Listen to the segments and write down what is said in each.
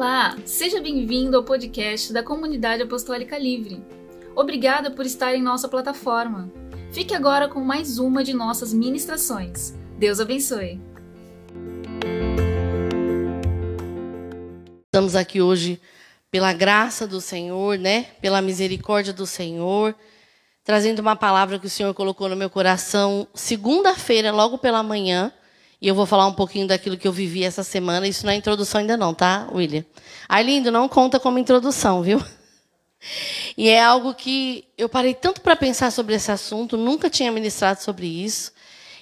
Olá, seja bem-vindo ao podcast da Comunidade Apostólica Livre. Obrigada por estar em nossa plataforma. Fique agora com mais uma de nossas ministrações. Deus abençoe. Estamos aqui hoje pela graça do Senhor, né? Pela misericórdia do Senhor, trazendo uma palavra que o Senhor colocou no meu coração segunda-feira, logo pela manhã. E eu vou falar um pouquinho daquilo que eu vivi essa semana. Isso não é introdução ainda não, tá, William? Arlindo, não conta como introdução, viu? E é algo que eu parei tanto para pensar sobre esse assunto, nunca tinha ministrado sobre isso.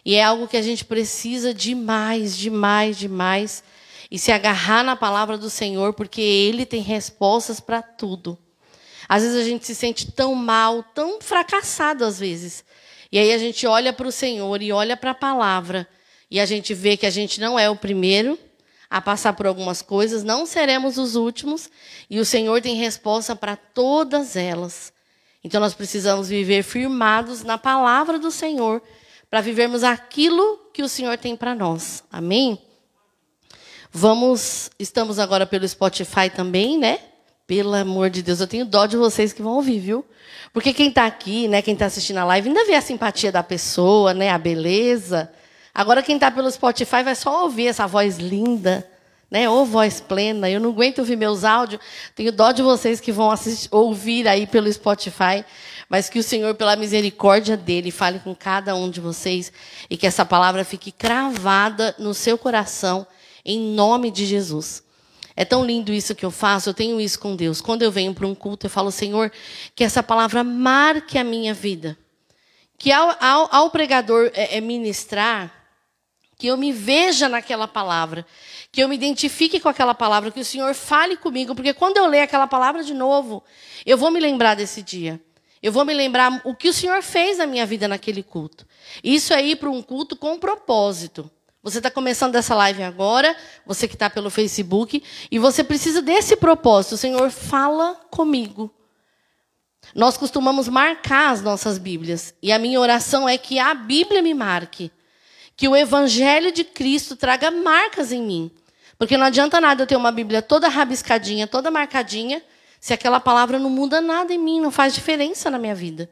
E é algo que a gente precisa demais, demais, demais. E se agarrar na palavra do Senhor, porque Ele tem respostas para tudo. Às vezes a gente se sente tão mal, tão fracassado às vezes. E aí a gente olha para o Senhor e olha para a palavra e a gente vê que a gente não é o primeiro a passar por algumas coisas, não seremos os últimos, e o Senhor tem resposta para todas elas. Então nós precisamos viver firmados na palavra do Senhor, para vivermos aquilo que o Senhor tem para nós. Amém? Vamos, estamos agora pelo Spotify também, né? Pelo amor de Deus, eu tenho dó de vocês que vão ouvir, viu? Porque quem está aqui, né, quem está assistindo a live, ainda vê a simpatia da pessoa, né, a beleza. Agora quem está pelo Spotify vai só ouvir essa voz linda, né? Ou voz plena. Eu não aguento ouvir meus áudios. Tenho dó de vocês que vão assistir, ouvir aí pelo Spotify. Mas que o Senhor, pela misericórdia dele, fale com cada um de vocês e que essa palavra fique cravada no seu coração, em nome de Jesus. É tão lindo isso que eu faço, eu tenho isso com Deus. Quando eu venho para um culto, eu falo, Senhor, que essa palavra marque a minha vida. Que ao, ao, ao pregador é, é ministrar, que eu me veja naquela palavra, que eu me identifique com aquela palavra, que o Senhor fale comigo, porque quando eu ler aquela palavra de novo, eu vou me lembrar desse dia. Eu vou me lembrar o que o Senhor fez na minha vida naquele culto. Isso é ir para um culto com propósito. Você está começando essa live agora, você que está pelo Facebook, e você precisa desse propósito. O Senhor fala comigo. Nós costumamos marcar as nossas Bíblias, e a minha oração é que a Bíblia me marque que o evangelho de Cristo traga marcas em mim. Porque não adianta nada eu ter uma Bíblia toda rabiscadinha, toda marcadinha, se aquela palavra não muda nada em mim, não faz diferença na minha vida.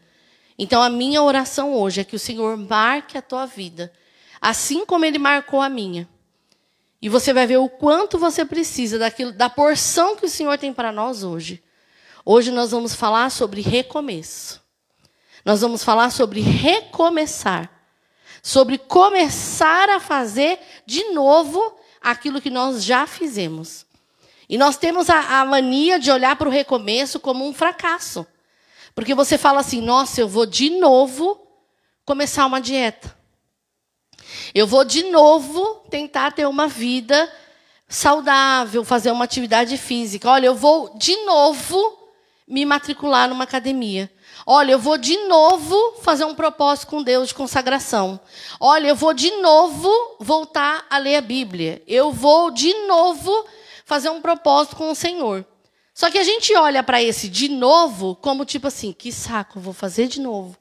Então a minha oração hoje é que o Senhor marque a tua vida, assim como ele marcou a minha. E você vai ver o quanto você precisa daquilo, da porção que o Senhor tem para nós hoje. Hoje nós vamos falar sobre recomeço. Nós vamos falar sobre recomeçar sobre começar a fazer de novo aquilo que nós já fizemos. E nós temos a, a mania de olhar para o recomeço como um fracasso. Porque você fala assim: nossa, eu vou de novo começar uma dieta. Eu vou de novo tentar ter uma vida saudável, fazer uma atividade física. Olha, eu vou de novo me matricular numa academia. Olha, eu vou de novo fazer um propósito com Deus de consagração. Olha, eu vou de novo voltar a ler a Bíblia. Eu vou de novo fazer um propósito com o Senhor. Só que a gente olha para esse de novo como tipo assim, que saco, vou fazer de novo.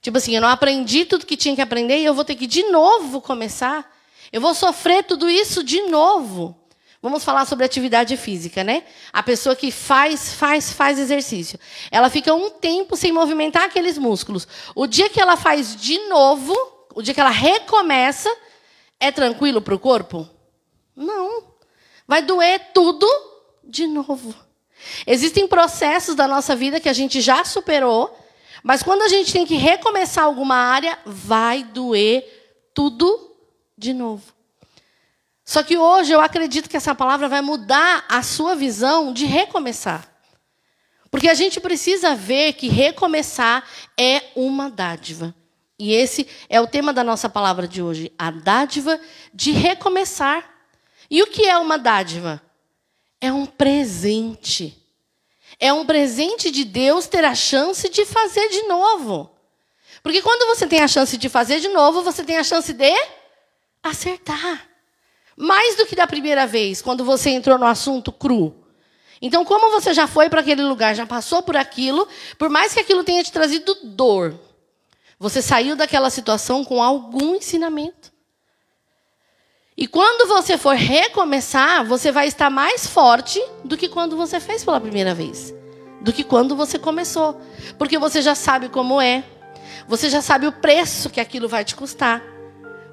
Tipo assim, eu não aprendi tudo que tinha que aprender e eu vou ter que de novo começar. Eu vou sofrer tudo isso de novo. Vamos falar sobre atividade física, né? A pessoa que faz, faz, faz exercício. Ela fica um tempo sem movimentar aqueles músculos. O dia que ela faz de novo, o dia que ela recomeça, é tranquilo para o corpo? Não. Vai doer tudo de novo. Existem processos da nossa vida que a gente já superou, mas quando a gente tem que recomeçar alguma área, vai doer tudo de novo. Só que hoje eu acredito que essa palavra vai mudar a sua visão de recomeçar. Porque a gente precisa ver que recomeçar é uma dádiva. E esse é o tema da nossa palavra de hoje, a dádiva de recomeçar. E o que é uma dádiva? É um presente. É um presente de Deus ter a chance de fazer de novo. Porque quando você tem a chance de fazer de novo, você tem a chance de acertar. Mais do que da primeira vez, quando você entrou no assunto cru. Então, como você já foi para aquele lugar, já passou por aquilo, por mais que aquilo tenha te trazido dor, você saiu daquela situação com algum ensinamento. E quando você for recomeçar, você vai estar mais forte do que quando você fez pela primeira vez. Do que quando você começou. Porque você já sabe como é. Você já sabe o preço que aquilo vai te custar.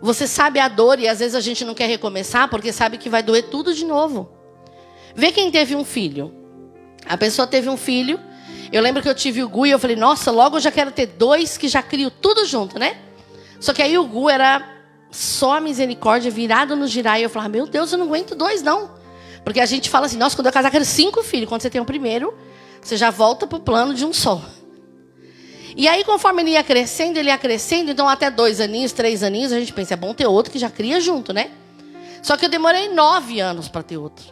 Você sabe a dor e às vezes a gente não quer recomeçar porque sabe que vai doer tudo de novo. Vê quem teve um filho. A pessoa teve um filho. Eu lembro que eu tive o Gu e eu falei, nossa, logo eu já quero ter dois que já crio tudo junto, né? Só que aí o Gu era só a misericórdia virado no girar. E eu falava, meu Deus, eu não aguento dois, não. Porque a gente fala assim, nossa, quando eu casar, quero cinco filhos. Quando você tem o primeiro, você já volta para o plano de um só. E aí, conforme ele ia crescendo, ele ia crescendo, então até dois aninhos, três aninhos, a gente pensa, é bom ter outro que já cria junto, né? Só que eu demorei nove anos para ter outro.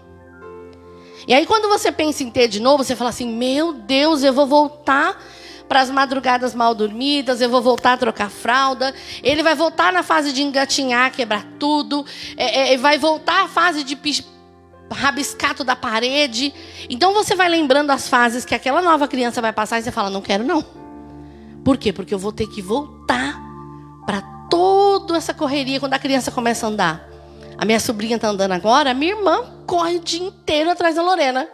E aí, quando você pensa em ter de novo, você fala assim: meu Deus, eu vou voltar para as madrugadas mal dormidas, eu vou voltar a trocar fralda. Ele vai voltar na fase de engatinhar, quebrar tudo. É, é, vai voltar à fase de rabiscato da parede. Então você vai lembrando as fases que aquela nova criança vai passar e você fala: não quero não. Por quê? Porque eu vou ter que voltar para toda essa correria quando a criança começa a andar. A minha sobrinha está andando agora, minha irmã corre o dia inteiro atrás da Lorena.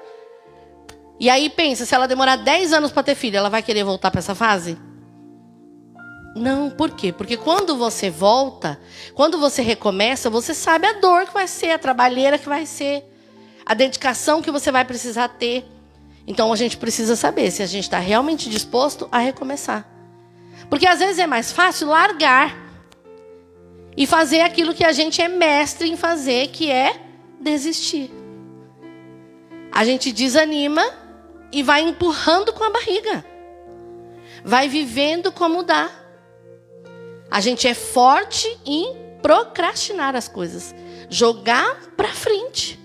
E aí pensa, se ela demorar 10 anos para ter filho, ela vai querer voltar para essa fase? Não, por quê? Porque quando você volta, quando você recomeça, você sabe a dor que vai ser, a trabalheira que vai ser, a dedicação que você vai precisar ter. Então a gente precisa saber se a gente está realmente disposto a recomeçar. Porque às vezes é mais fácil largar e fazer aquilo que a gente é mestre em fazer, que é desistir. A gente desanima e vai empurrando com a barriga. Vai vivendo como dá. A gente é forte em procrastinar as coisas, jogar para frente.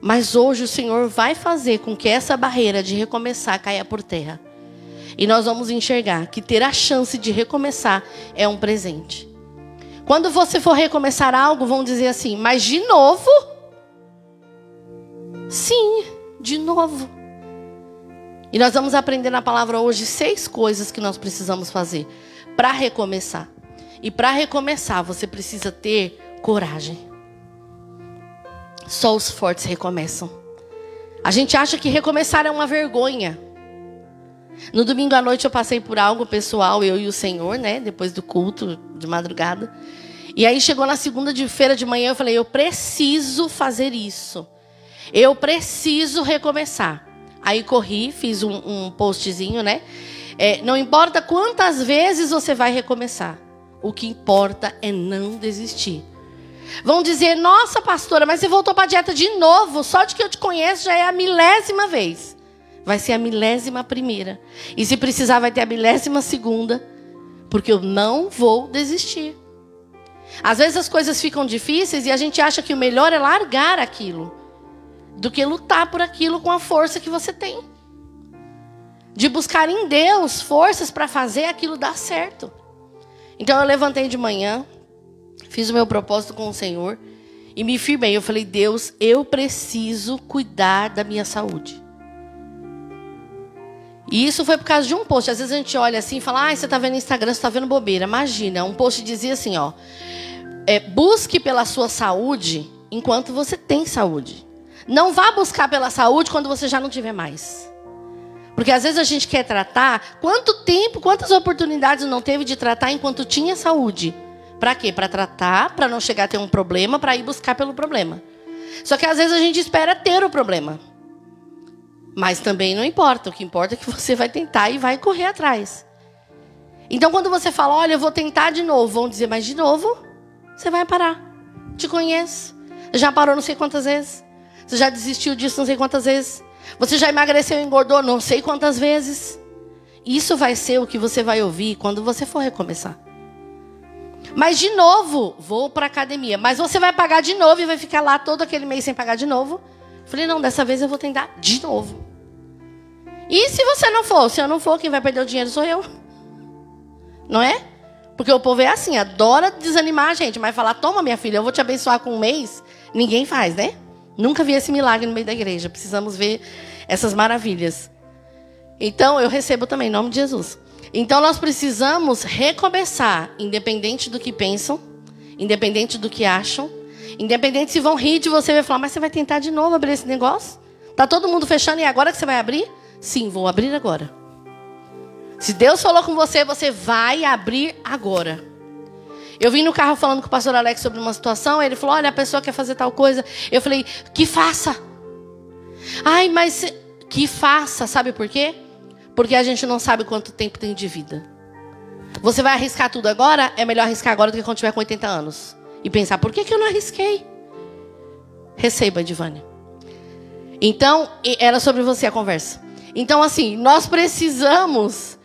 Mas hoje o Senhor vai fazer com que essa barreira de recomeçar caia por terra. E nós vamos enxergar que ter a chance de recomeçar é um presente. Quando você for recomeçar algo, vão dizer assim: mas de novo? Sim, de novo. E nós vamos aprender na palavra hoje seis coisas que nós precisamos fazer para recomeçar. E para recomeçar, você precisa ter coragem. Só os fortes recomeçam. A gente acha que recomeçar é uma vergonha. No domingo à noite eu passei por algo pessoal, eu e o Senhor, né? Depois do culto de madrugada. E aí chegou na segunda-feira de manhã, eu falei: eu preciso fazer isso. Eu preciso recomeçar. Aí corri, fiz um, um postzinho, né? É, não importa quantas vezes você vai recomeçar. O que importa é não desistir. Vão dizer, nossa pastora, mas você voltou para a dieta de novo. Só de que eu te conheço já é a milésima vez vai ser a milésima primeira. E se precisar, vai ter a milésima segunda. Porque eu não vou desistir. Às vezes as coisas ficam difíceis e a gente acha que o melhor é largar aquilo do que lutar por aquilo com a força que você tem. De buscar em Deus forças para fazer aquilo dar certo. Então eu levantei de manhã, fiz o meu propósito com o Senhor e me firmei. Eu falei: Deus, eu preciso cuidar da minha saúde. E isso foi por causa de um post. Às vezes a gente olha assim e fala, ah, você está vendo Instagram, você está vendo bobeira. Imagina, um post dizia assim, ó. É, busque pela sua saúde enquanto você tem saúde. Não vá buscar pela saúde quando você já não tiver mais. Porque às vezes a gente quer tratar. Quanto tempo, quantas oportunidades não teve de tratar enquanto tinha saúde? Para quê? Para tratar, para não chegar a ter um problema, para ir buscar pelo problema. Só que às vezes a gente espera ter o problema. Mas também não importa. O que importa é que você vai tentar e vai correr atrás. Então, quando você fala, olha, eu vou tentar de novo, vão dizer, mas de novo, você vai parar. Te conheço. Você já parou não sei quantas vezes. Você já desistiu disso não sei quantas vezes. Você já emagreceu e engordou não sei quantas vezes. Isso vai ser o que você vai ouvir quando você for recomeçar. Mas de novo, vou para academia. Mas você vai pagar de novo e vai ficar lá todo aquele mês sem pagar de novo. Falei, não, dessa vez eu vou tentar de novo. E se você não for? Se eu não for, quem vai perder o dinheiro sou eu. Não é? Porque o povo é assim, adora desanimar a gente, mas falar, toma minha filha, eu vou te abençoar com um mês, ninguém faz, né? Nunca vi esse milagre no meio da igreja. Precisamos ver essas maravilhas. Então, eu recebo também, em nome de Jesus. Então, nós precisamos recomeçar, independente do que pensam, independente do que acham. Independente se vão rir de você, vai falar, mas você vai tentar de novo abrir esse negócio? Tá todo mundo fechando e é agora que você vai abrir? Sim, vou abrir agora. Se Deus falou com você, você vai abrir agora. Eu vim no carro falando com o pastor Alex sobre uma situação, ele falou: "Olha, a pessoa quer fazer tal coisa". Eu falei: "Que faça". Ai, mas que faça, sabe por quê? Porque a gente não sabe quanto tempo tem de vida. Você vai arriscar tudo agora? É melhor arriscar agora do que quando tiver com 80 anos. E pensar, por que, que eu não arrisquei? Receba, Divânia. Então, era sobre você a conversa. Então, assim, nós precisamos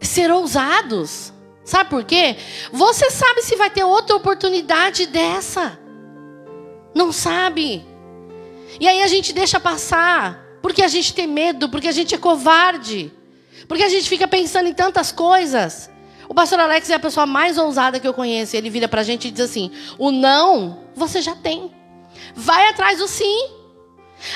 ser ousados. Sabe por quê? Você sabe se vai ter outra oportunidade dessa. Não sabe. E aí a gente deixa passar. Porque a gente tem medo, porque a gente é covarde. Porque a gente fica pensando em tantas coisas. O pastor Alex é a pessoa mais ousada que eu conheço. Ele vira pra gente e diz assim: o não, você já tem. Vai atrás do sim.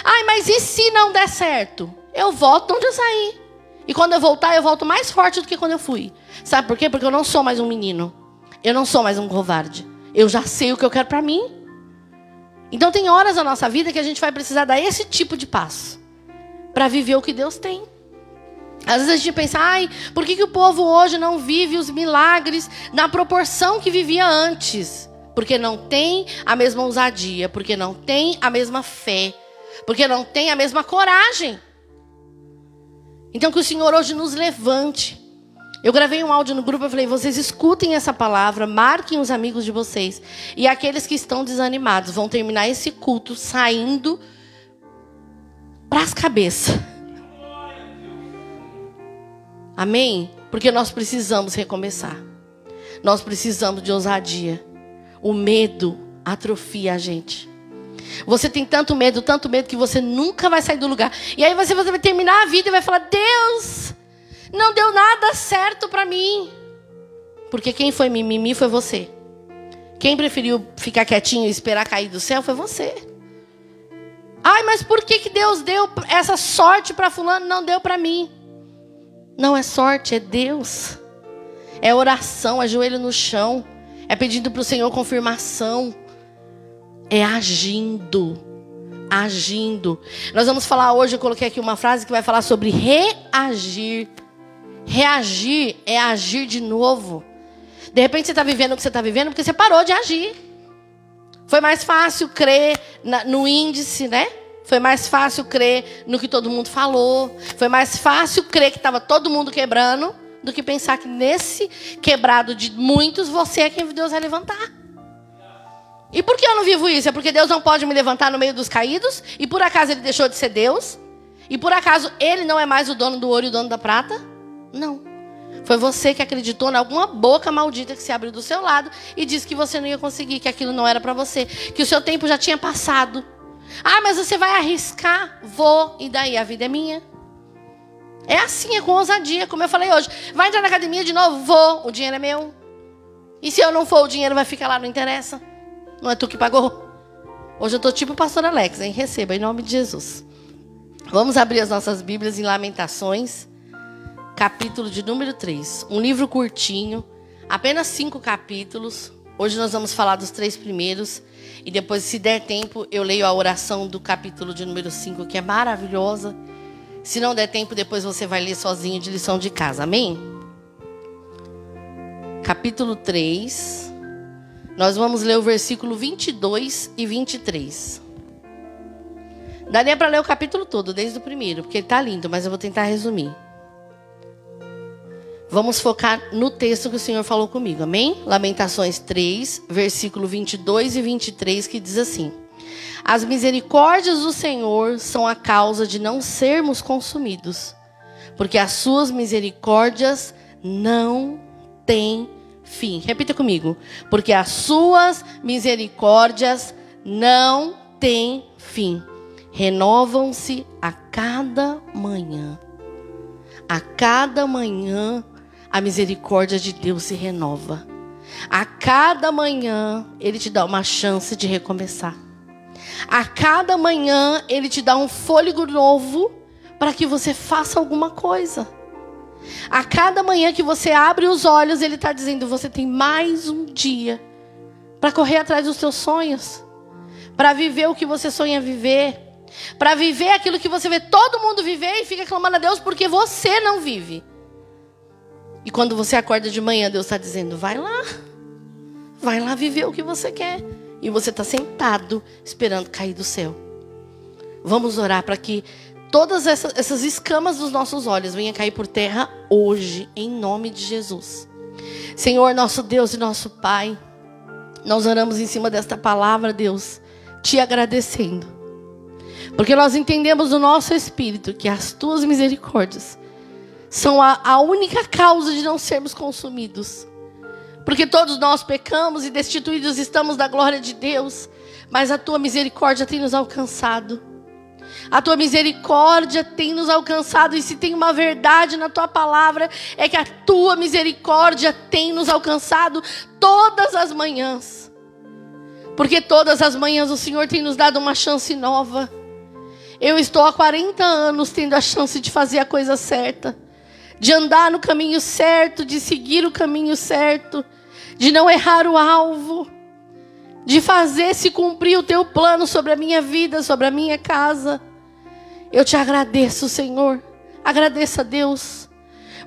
Ai, mas e se não der certo? Eu volto onde eu saí. E quando eu voltar, eu volto mais forte do que quando eu fui. Sabe por quê? Porque eu não sou mais um menino. Eu não sou mais um covarde. Eu já sei o que eu quero para mim. Então tem horas na nossa vida que a gente vai precisar dar esse tipo de passo para viver o que Deus tem. Às vezes a gente pensa, ai, por que, que o povo hoje não vive os milagres na proporção que vivia antes? Porque não tem a mesma ousadia, porque não tem a mesma fé, porque não tem a mesma coragem. Então que o Senhor hoje nos levante. Eu gravei um áudio no grupo, eu falei, vocês escutem essa palavra, marquem os amigos de vocês. E aqueles que estão desanimados vão terminar esse culto saindo para as cabeças. Amém? Porque nós precisamos recomeçar. Nós precisamos de ousadia. O medo atrofia a gente. Você tem tanto medo, tanto medo que você nunca vai sair do lugar. E aí você, vai terminar a vida e vai falar: Deus, não deu nada certo para mim. Porque quem foi mimimi foi você. Quem preferiu ficar quietinho e esperar cair do céu foi você. Ai, mas por que, que Deus deu essa sorte para fulano não deu para mim? Não é sorte, é Deus. É oração, é joelho no chão. É pedindo para o Senhor confirmação. É agindo. Agindo. Nós vamos falar hoje, eu coloquei aqui uma frase que vai falar sobre reagir. Reagir é agir de novo. De repente você está vivendo o que você está vivendo porque você parou de agir. Foi mais fácil crer no índice, né? Foi mais fácil crer no que todo mundo falou. Foi mais fácil crer que estava todo mundo quebrando do que pensar que nesse quebrado de muitos você é quem Deus vai levantar. E por que eu não vivo isso? É porque Deus não pode me levantar no meio dos caídos? E por acaso ele deixou de ser Deus? E por acaso ele não é mais o dono do ouro e o dono da prata? Não. Foi você que acreditou em alguma boca maldita que se abriu do seu lado e disse que você não ia conseguir, que aquilo não era para você, que o seu tempo já tinha passado. Ah, mas você vai arriscar? Vou, e daí a vida é minha. É assim, é com ousadia, como eu falei hoje. Vai entrar na academia de novo? Vou, o dinheiro é meu. E se eu não for, o dinheiro vai ficar lá, não interessa. Não é tu que pagou. Hoje eu estou tipo o pastor Alex, hein? Receba, em nome de Jesus. Vamos abrir as nossas Bíblias em Lamentações, capítulo de número 3. Um livro curtinho, apenas cinco capítulos. Hoje nós vamos falar dos três primeiros. E depois, se der tempo, eu leio a oração do capítulo de número 5, que é maravilhosa. Se não der tempo, depois você vai ler sozinho de lição de casa. Amém? Capítulo 3. Nós vamos ler o versículo 22 e 23. Daria para ler o capítulo todo, desde o primeiro, porque ele está lindo, mas eu vou tentar resumir. Vamos focar no texto que o Senhor falou comigo, amém? Lamentações 3, versículo 22 e 23, que diz assim: As misericórdias do Senhor são a causa de não sermos consumidos, porque as suas misericórdias não têm fim. Repita comigo. Porque as suas misericórdias não têm fim. Renovam-se a cada manhã. A cada manhã a misericórdia de Deus se renova. A cada manhã ele te dá uma chance de recomeçar. A cada manhã ele te dá um fôlego novo para que você faça alguma coisa. A cada manhã que você abre os olhos, Ele está dizendo: você tem mais um dia para correr atrás dos seus sonhos. para viver o que você sonha viver, para viver aquilo que você vê todo mundo viver e fica clamando a Deus porque você não vive. E quando você acorda de manhã, Deus está dizendo: vai lá, vai lá viver o que você quer. E você está sentado esperando cair do céu. Vamos orar para que todas essas, essas escamas dos nossos olhos venham cair por terra hoje, em nome de Jesus. Senhor, nosso Deus e nosso Pai, nós oramos em cima desta palavra, Deus, te agradecendo. Porque nós entendemos no nosso espírito que as tuas misericórdias são a, a única causa de não sermos consumidos. Porque todos nós pecamos e destituídos estamos da glória de Deus, mas a tua misericórdia tem nos alcançado. A tua misericórdia tem nos alcançado, e se tem uma verdade na tua palavra, é que a tua misericórdia tem nos alcançado todas as manhãs. Porque todas as manhãs o Senhor tem nos dado uma chance nova. Eu estou há 40 anos tendo a chance de fazer a coisa certa, de andar no caminho certo, de seguir o caminho certo, de não errar o alvo, de fazer se cumprir o teu plano sobre a minha vida, sobre a minha casa. Eu te agradeço, Senhor. Agradeça a Deus.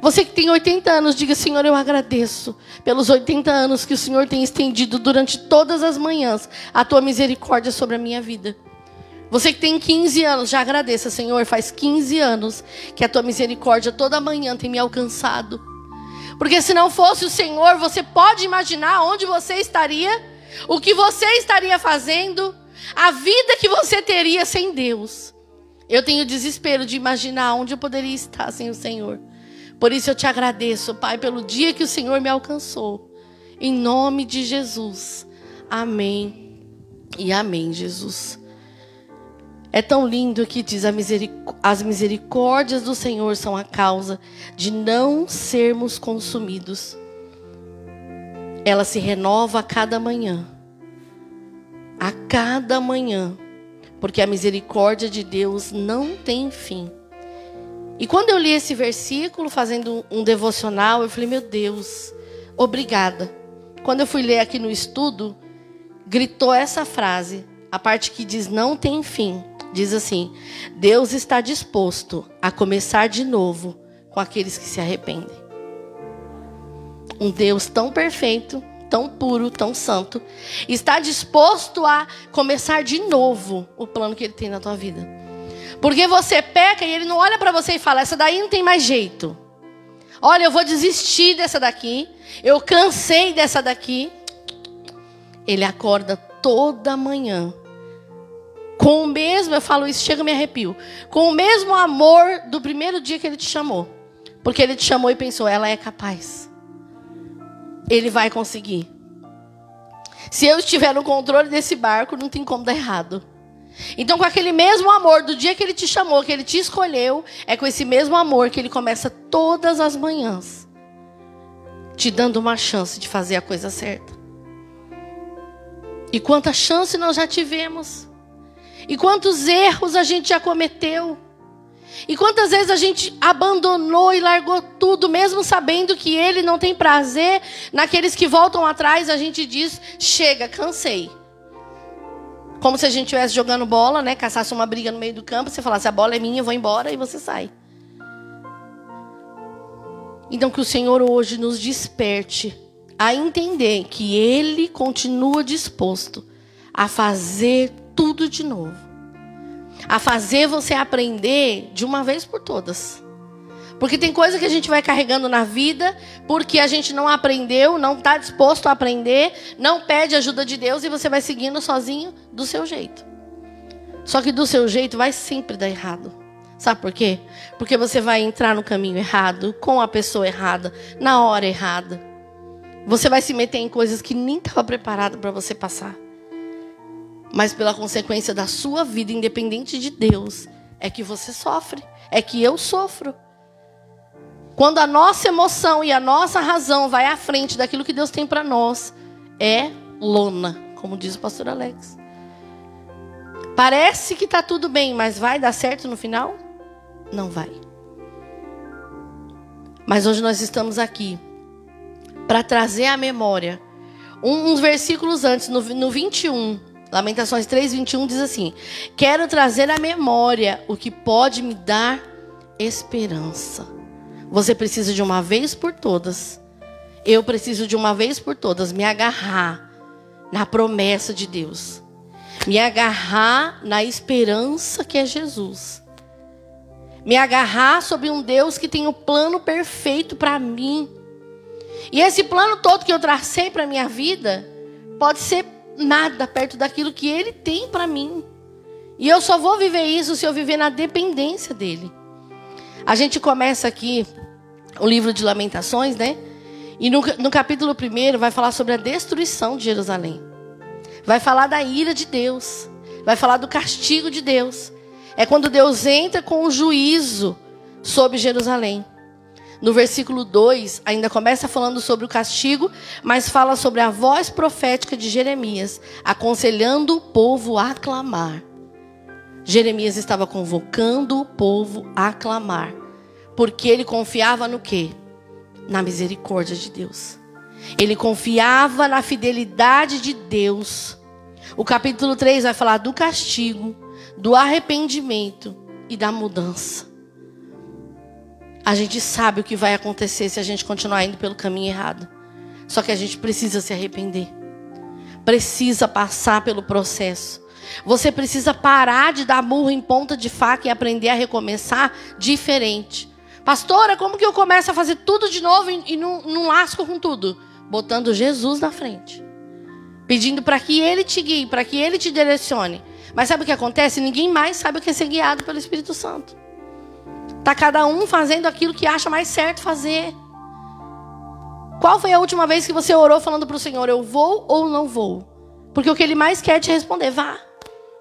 Você que tem 80 anos, diga: Senhor, eu agradeço pelos 80 anos que o Senhor tem estendido durante todas as manhãs a tua misericórdia sobre a minha vida. Você que tem 15 anos, já agradeça, Senhor. Faz 15 anos que a tua misericórdia toda manhã tem me alcançado. Porque se não fosse o Senhor, você pode imaginar onde você estaria, o que você estaria fazendo, a vida que você teria sem Deus. Eu tenho desespero de imaginar onde eu poderia estar sem o Senhor. Por isso eu te agradeço, Pai, pelo dia que o Senhor me alcançou. Em nome de Jesus. Amém. E amém, Jesus. É tão lindo que diz: as misericórdias do Senhor são a causa de não sermos consumidos. Ela se renova a cada manhã. A cada manhã porque a misericórdia de Deus não tem fim. E quando eu li esse versículo, fazendo um devocional, eu falei: Meu Deus, obrigada. Quando eu fui ler aqui no estudo, gritou essa frase, a parte que diz não tem fim. Diz assim: Deus está disposto a começar de novo com aqueles que se arrependem. Um Deus tão perfeito tão puro, tão santo, está disposto a começar de novo o plano que ele tem na tua vida. Porque você peca e ele não olha para você e fala: essa daí não tem mais jeito. Olha, eu vou desistir dessa daqui. Eu cansei dessa daqui. Ele acorda toda manhã. Com o mesmo, eu falo isso, chega me arrepio. Com o mesmo amor do primeiro dia que ele te chamou. Porque ele te chamou e pensou, ela é capaz ele vai conseguir. Se eu estiver no controle desse barco, não tem como dar errado. Então, com aquele mesmo amor do dia que ele te chamou, que ele te escolheu, é com esse mesmo amor que ele começa todas as manhãs, te dando uma chance de fazer a coisa certa. E quanta chance nós já tivemos, e quantos erros a gente já cometeu. E quantas vezes a gente abandonou e largou tudo, mesmo sabendo que Ele não tem prazer naqueles que voltam atrás, a gente diz: chega, cansei. Como se a gente estivesse jogando bola, né? Caçasse uma briga no meio do campo, você falasse: a bola é minha, eu vou embora, e você sai. Então, que o Senhor hoje nos desperte a entender que Ele continua disposto a fazer tudo de novo a fazer você aprender de uma vez por todas. Porque tem coisa que a gente vai carregando na vida porque a gente não aprendeu, não está disposto a aprender, não pede ajuda de Deus e você vai seguindo sozinho do seu jeito. Só que do seu jeito vai sempre dar errado. Sabe por quê? Porque você vai entrar no caminho errado, com a pessoa errada, na hora errada. Você vai se meter em coisas que nem estava preparado para você passar mas pela consequência da sua vida, independente de Deus, é que você sofre, é que eu sofro. Quando a nossa emoção e a nossa razão vai à frente daquilo que Deus tem para nós, é lona, como diz o pastor Alex. Parece que está tudo bem, mas vai dar certo no final? Não vai. Mas hoje nós estamos aqui para trazer à memória uns versículos antes, no, no 21, Lamentações 3:21 diz assim: Quero trazer à memória o que pode me dar esperança. Você precisa de uma vez por todas. Eu preciso de uma vez por todas me agarrar na promessa de Deus. Me agarrar na esperança que é Jesus. Me agarrar sobre um Deus que tem o um plano perfeito para mim. E esse plano todo que eu tracei para minha vida pode ser nada perto daquilo que ele tem para mim. E eu só vou viver isso se eu viver na dependência dele. A gente começa aqui o livro de Lamentações, né? E no, no capítulo 1 vai falar sobre a destruição de Jerusalém. Vai falar da ira de Deus. Vai falar do castigo de Deus. É quando Deus entra com o juízo sobre Jerusalém. No versículo 2, ainda começa falando sobre o castigo, mas fala sobre a voz profética de Jeremias, aconselhando o povo a clamar. Jeremias estava convocando o povo a clamar, porque ele confiava no quê? Na misericórdia de Deus. Ele confiava na fidelidade de Deus. O capítulo 3 vai falar do castigo, do arrependimento e da mudança. A gente sabe o que vai acontecer se a gente continuar indo pelo caminho errado. Só que a gente precisa se arrepender. Precisa passar pelo processo. Você precisa parar de dar burro em ponta de faca e aprender a recomeçar diferente. Pastora, como que eu começo a fazer tudo de novo e, não, não lasco com tudo? Botando Jesus na frente. Pedindo para que Ele te guie, para que Ele te direcione. Mas sabe o que acontece? Ninguém mais sabe o que é ser guiado pelo Espírito Santo. Tá cada um fazendo aquilo que acha mais certo fazer. Qual foi a última vez que você orou falando para o Senhor, eu vou ou não vou? Porque o que Ele mais quer é te responder, vá.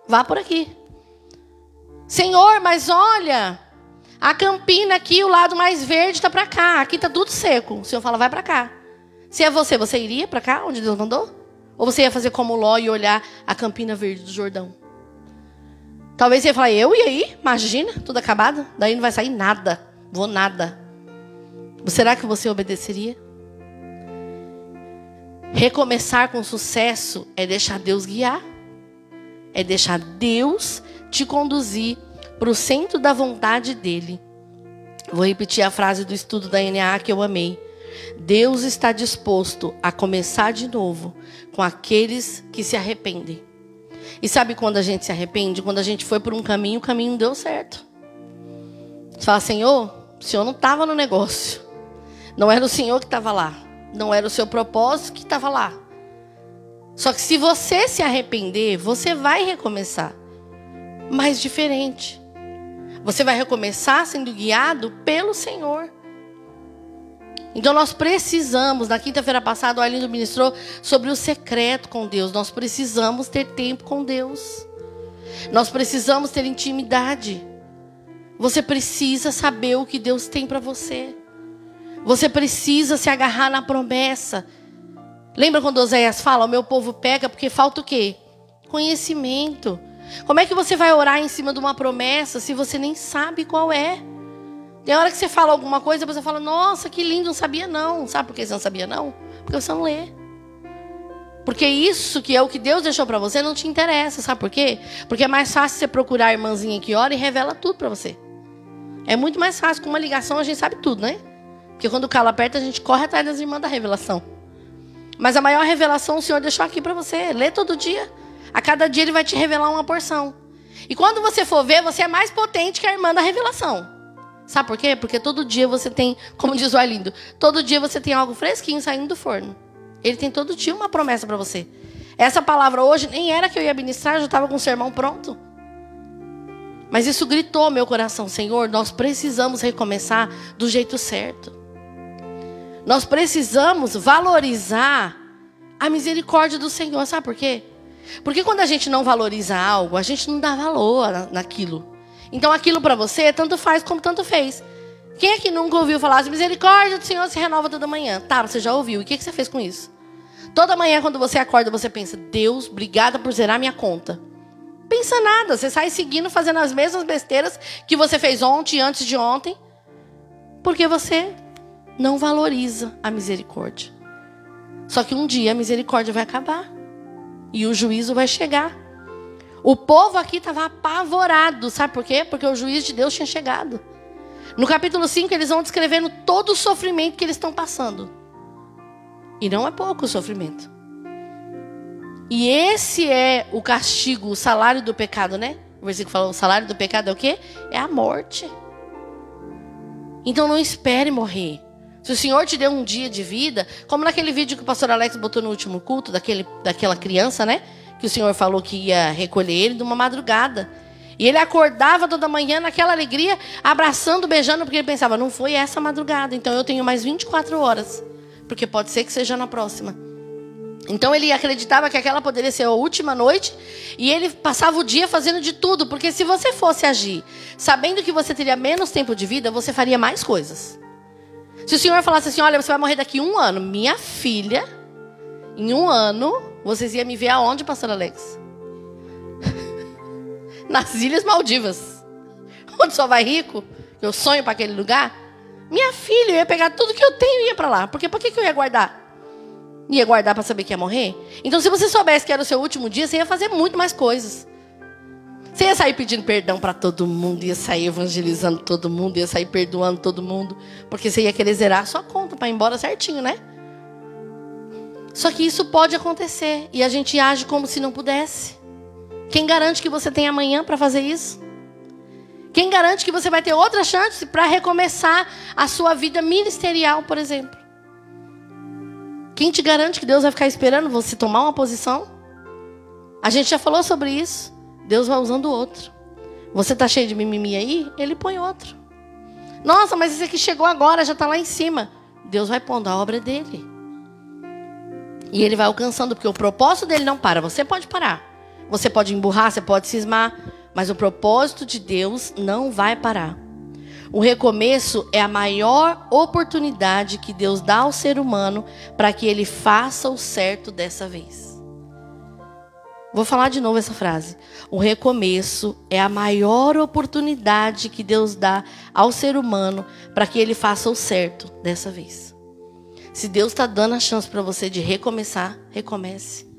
Vá por aqui. Senhor, mas olha, a campina aqui, o lado mais verde está para cá. Aqui está tudo seco. O Senhor fala, vai para cá. Se é você, você iria para cá, onde Deus mandou? Ou você ia fazer como Ló e olhar a campina verde do Jordão? Talvez você ia falar, eu e aí? Imagina, tudo acabado. Daí não vai sair nada. Vou nada. Será que você obedeceria? Recomeçar com sucesso é deixar Deus guiar. É deixar Deus te conduzir para o centro da vontade dele. Vou repetir a frase do estudo da NA que eu amei. Deus está disposto a começar de novo com aqueles que se arrependem. E sabe quando a gente se arrepende? Quando a gente foi por um caminho, o caminho não deu certo. Você fala, Senhor, o Senhor não estava no negócio. Não era o Senhor que estava lá. Não era o seu propósito que estava lá. Só que se você se arrepender, você vai recomeçar. Mas diferente. Você vai recomeçar sendo guiado pelo Senhor. Então nós precisamos, na quinta-feira passada, o Arlindo ministrou sobre o secreto com Deus. Nós precisamos ter tempo com Deus. Nós precisamos ter intimidade. Você precisa saber o que Deus tem para você. Você precisa se agarrar na promessa. Lembra quando Oséias fala: O meu povo pega porque falta o quê? Conhecimento. Como é que você vai orar em cima de uma promessa se você nem sabe qual é? Tem hora que você fala alguma coisa, você fala, nossa, que lindo, não sabia não. Sabe por que você não sabia não? Porque você não lê. Porque isso que é o que Deus deixou para você não te interessa, sabe por quê? Porque é mais fácil você procurar a irmãzinha que ora e revela tudo para você. É muito mais fácil, com uma ligação a gente sabe tudo, né? Porque quando o calo aperta, a gente corre atrás das irmãs da revelação. Mas a maior revelação o Senhor deixou aqui para você. Lê todo dia. A cada dia ele vai te revelar uma porção. E quando você for ver, você é mais potente que a irmã da revelação. Sabe por quê? Porque todo dia você tem, como diz o Arlindo, todo dia você tem algo fresquinho saindo do forno. Ele tem todo dia uma promessa para você. Essa palavra hoje nem era que eu ia ministrar, eu já estava com o sermão pronto. Mas isso gritou meu coração, Senhor, nós precisamos recomeçar do jeito certo. Nós precisamos valorizar a misericórdia do Senhor. Sabe por quê? Porque quando a gente não valoriza algo, a gente não dá valor naquilo. Então aquilo para você tanto faz como tanto fez. Quem é que nunca ouviu falar assim, misericórdia do Senhor se renova toda manhã? Tá, você já ouviu. E o que, que você fez com isso? Toda manhã, quando você acorda, você pensa, Deus, obrigada por zerar minha conta. Pensa nada, você sai seguindo, fazendo as mesmas besteiras que você fez ontem antes de ontem, porque você não valoriza a misericórdia. Só que um dia a misericórdia vai acabar e o juízo vai chegar. O povo aqui estava apavorado. Sabe por quê? Porque o juiz de Deus tinha chegado. No capítulo 5, eles vão descrevendo todo o sofrimento que eles estão passando. E não é pouco o sofrimento. E esse é o castigo, o salário do pecado, né? O versículo fala: o salário do pecado é o quê? É a morte. Então não espere morrer. Se o Senhor te deu um dia de vida, como naquele vídeo que o pastor Alex botou no último culto, daquele, daquela criança, né? Que o Senhor falou que ia recolher ele de uma madrugada. E ele acordava toda manhã naquela alegria, abraçando, beijando, porque ele pensava, não foi essa madrugada, então eu tenho mais 24 horas. Porque pode ser que seja na próxima. Então ele acreditava que aquela poderia ser a última noite e ele passava o dia fazendo de tudo, porque se você fosse agir sabendo que você teria menos tempo de vida, você faria mais coisas. Se o Senhor falasse assim: Olha, você vai morrer daqui um ano, minha filha, em um ano, vocês iam me ver aonde, pastor Alex? Nas Ilhas Maldivas. Onde só vai rico? Eu sonho para aquele lugar. Minha filha, eu ia pegar tudo que eu tenho e ia para lá. Porque por que, que eu ia guardar? Ia guardar para saber que ia morrer? Então, se você soubesse que era o seu último dia, você ia fazer muito mais coisas. Você ia sair pedindo perdão para todo mundo, ia sair evangelizando todo mundo, ia sair perdoando todo mundo, porque você ia querer zerar a sua conta para ir embora certinho, né? Só que isso pode acontecer e a gente age como se não pudesse. Quem garante que você tem amanhã para fazer isso? Quem garante que você vai ter outra chance para recomeçar a sua vida ministerial, por exemplo? Quem te garante que Deus vai ficar esperando você tomar uma posição? A gente já falou sobre isso. Deus vai usando outro. Você está cheio de mimimi aí? Ele põe outro. Nossa, mas esse aqui chegou agora, já está lá em cima. Deus vai pondo a obra dele. E ele vai alcançando, porque o propósito dele não para. Você pode parar. Você pode emburrar, você pode cismar. Mas o propósito de Deus não vai parar. O recomeço é a maior oportunidade que Deus dá ao ser humano para que ele faça o certo dessa vez. Vou falar de novo essa frase. O recomeço é a maior oportunidade que Deus dá ao ser humano para que ele faça o certo dessa vez. Se Deus está dando a chance para você de recomeçar, recomece.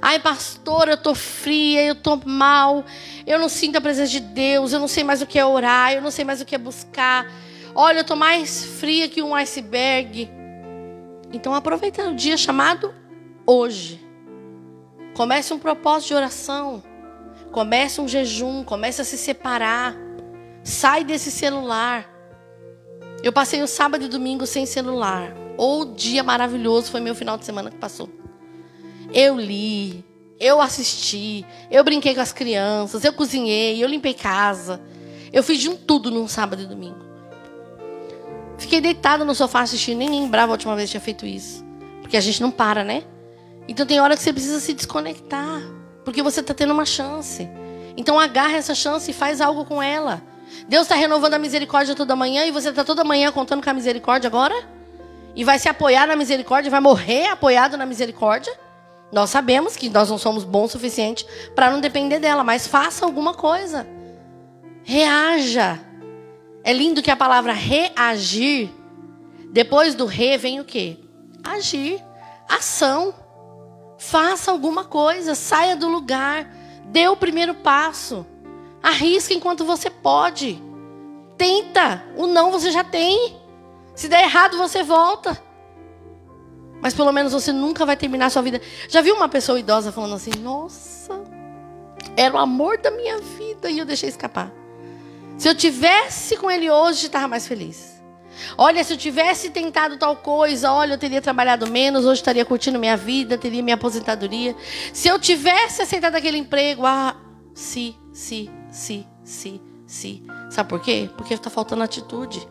Ai, pastor, eu tô fria, eu tô mal, eu não sinto a presença de Deus, eu não sei mais o que é orar, eu não sei mais o que é buscar. Olha, eu tô mais fria que um iceberg. Então aproveita o dia chamado hoje Comece um propósito de oração. Comece um jejum. Comece a se separar. Sai desse celular. Eu passei o sábado e domingo sem celular. Ou dia maravilhoso foi meu final de semana que passou. Eu li, eu assisti, eu brinquei com as crianças, eu cozinhei, eu limpei casa. Eu fiz de um tudo num sábado e domingo. Fiquei deitada no sofá assistindo, nem lembrava a última vez que tinha feito isso. Porque a gente não para, né? Então tem hora que você precisa se desconectar, porque você está tendo uma chance. Então agarra essa chance e faz algo com ela. Deus está renovando a misericórdia toda manhã e você está toda manhã contando com a misericórdia agora? E vai se apoiar na misericórdia, vai morrer apoiado na misericórdia? Nós sabemos que nós não somos bons o suficiente para não depender dela, mas faça alguma coisa. Reaja. É lindo que a palavra reagir, depois do re vem o quê? Agir, ação. Faça alguma coisa, saia do lugar, dê o primeiro passo. Arrisque enquanto você pode. Tenta, o não você já tem. Se der errado, você volta. Mas pelo menos você nunca vai terminar a sua vida. Já viu uma pessoa idosa falando assim: Nossa, era o amor da minha vida e eu deixei escapar. Se eu tivesse com ele hoje, estava mais feliz. Olha, se eu tivesse tentado tal coisa, olha, eu teria trabalhado menos, hoje estaria curtindo minha vida, teria minha aposentadoria. Se eu tivesse aceitado aquele emprego, ah, se, se, se, se, se. Sabe por quê? Porque está faltando atitude.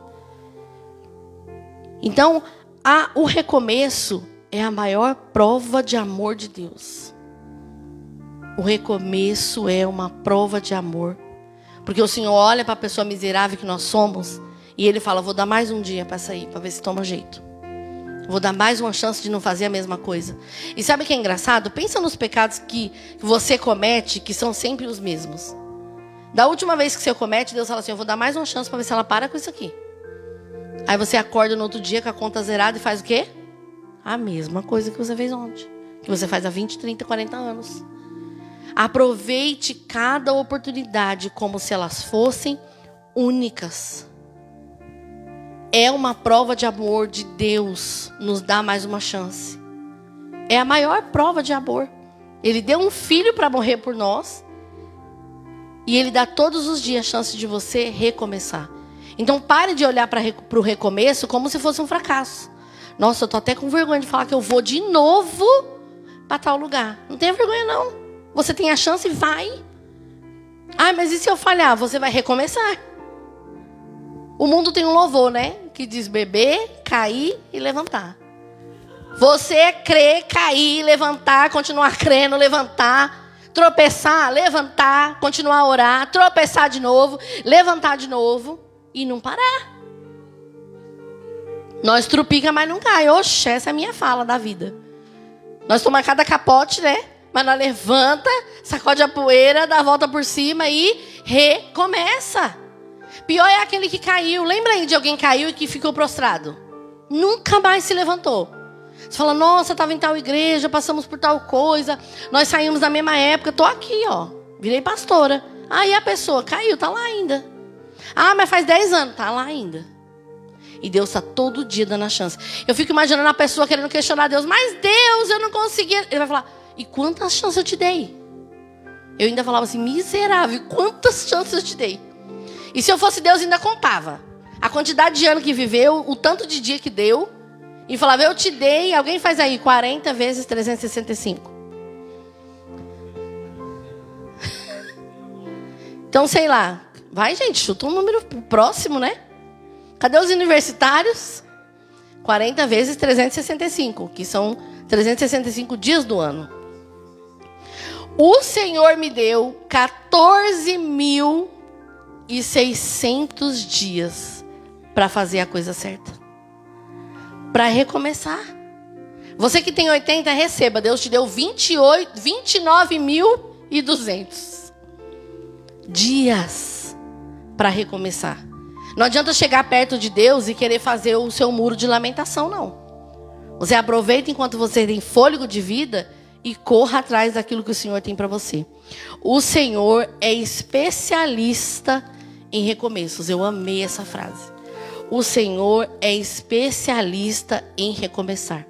Então, a, o recomeço é a maior prova de amor de Deus. O recomeço é uma prova de amor. Porque o Senhor olha para a pessoa miserável que nós somos e ele fala: Vou dar mais um dia para sair, para ver se toma jeito. Vou dar mais uma chance de não fazer a mesma coisa. E sabe o que é engraçado? Pensa nos pecados que você comete, que são sempre os mesmos. Da última vez que você comete, Deus fala assim: Eu vou dar mais uma chance para ver se ela para com isso aqui. Aí você acorda no outro dia com a conta zerada e faz o quê? A mesma coisa que você fez ontem. Que você faz há 20, 30, 40 anos. Aproveite cada oportunidade como se elas fossem únicas. É uma prova de amor de Deus nos dá mais uma chance. É a maior prova de amor. Ele deu um filho para morrer por nós. E ele dá todos os dias a chance de você recomeçar. Então pare de olhar para o recomeço como se fosse um fracasso. Nossa, eu tô até com vergonha de falar que eu vou de novo para tal lugar. Não tenha vergonha não. Você tem a chance e vai. Ah, mas e se eu falhar? Você vai recomeçar. O mundo tem um louvor, né? Que diz beber, cair e levantar. Você crer, cair, levantar, continuar crendo, levantar, tropeçar, levantar, continuar a orar, tropeçar de novo, levantar de novo e não parar. Nós trupica, mas não cai. Oxe, essa é a minha fala da vida. Nós tomamos cada capote, né? Mas nós levanta, sacode a poeira, dá a volta por cima e recomeça. Pior é aquele que caiu. Lembra aí de alguém que caiu e que ficou prostrado? Nunca mais se levantou. Você fala, nossa, estava em tal igreja, passamos por tal coisa, nós saímos na mesma época, estou aqui, ó. Virei pastora. Aí a pessoa caiu, tá lá ainda. Ah, mas faz 10 anos, tá lá ainda. E Deus está todo dia dando a chance. Eu fico imaginando a pessoa querendo questionar Deus, mas Deus, eu não consegui. Ele vai falar, e quantas chances eu te dei? Eu ainda falava assim, miserável, quantas chances eu te dei? E se eu fosse Deus, ainda contava. A quantidade de ano que viveu, o tanto de dia que deu. E falava, eu te dei, alguém faz aí, 40 vezes 365. Então, sei lá. Vai, gente, chuta um número próximo, né? Cadê os universitários? 40 vezes 365, que são 365 dias do ano. O Senhor me deu 14.600 dias para fazer a coisa certa. Para recomeçar. Você que tem 80, receba. Deus te deu 28, 29.200 dias para recomeçar. Não adianta chegar perto de Deus e querer fazer o seu muro de lamentação, não. Você aproveita enquanto você tem fôlego de vida e corra atrás daquilo que o Senhor tem para você. O Senhor é especialista em recomeços. Eu amei essa frase. O Senhor é especialista em recomeçar.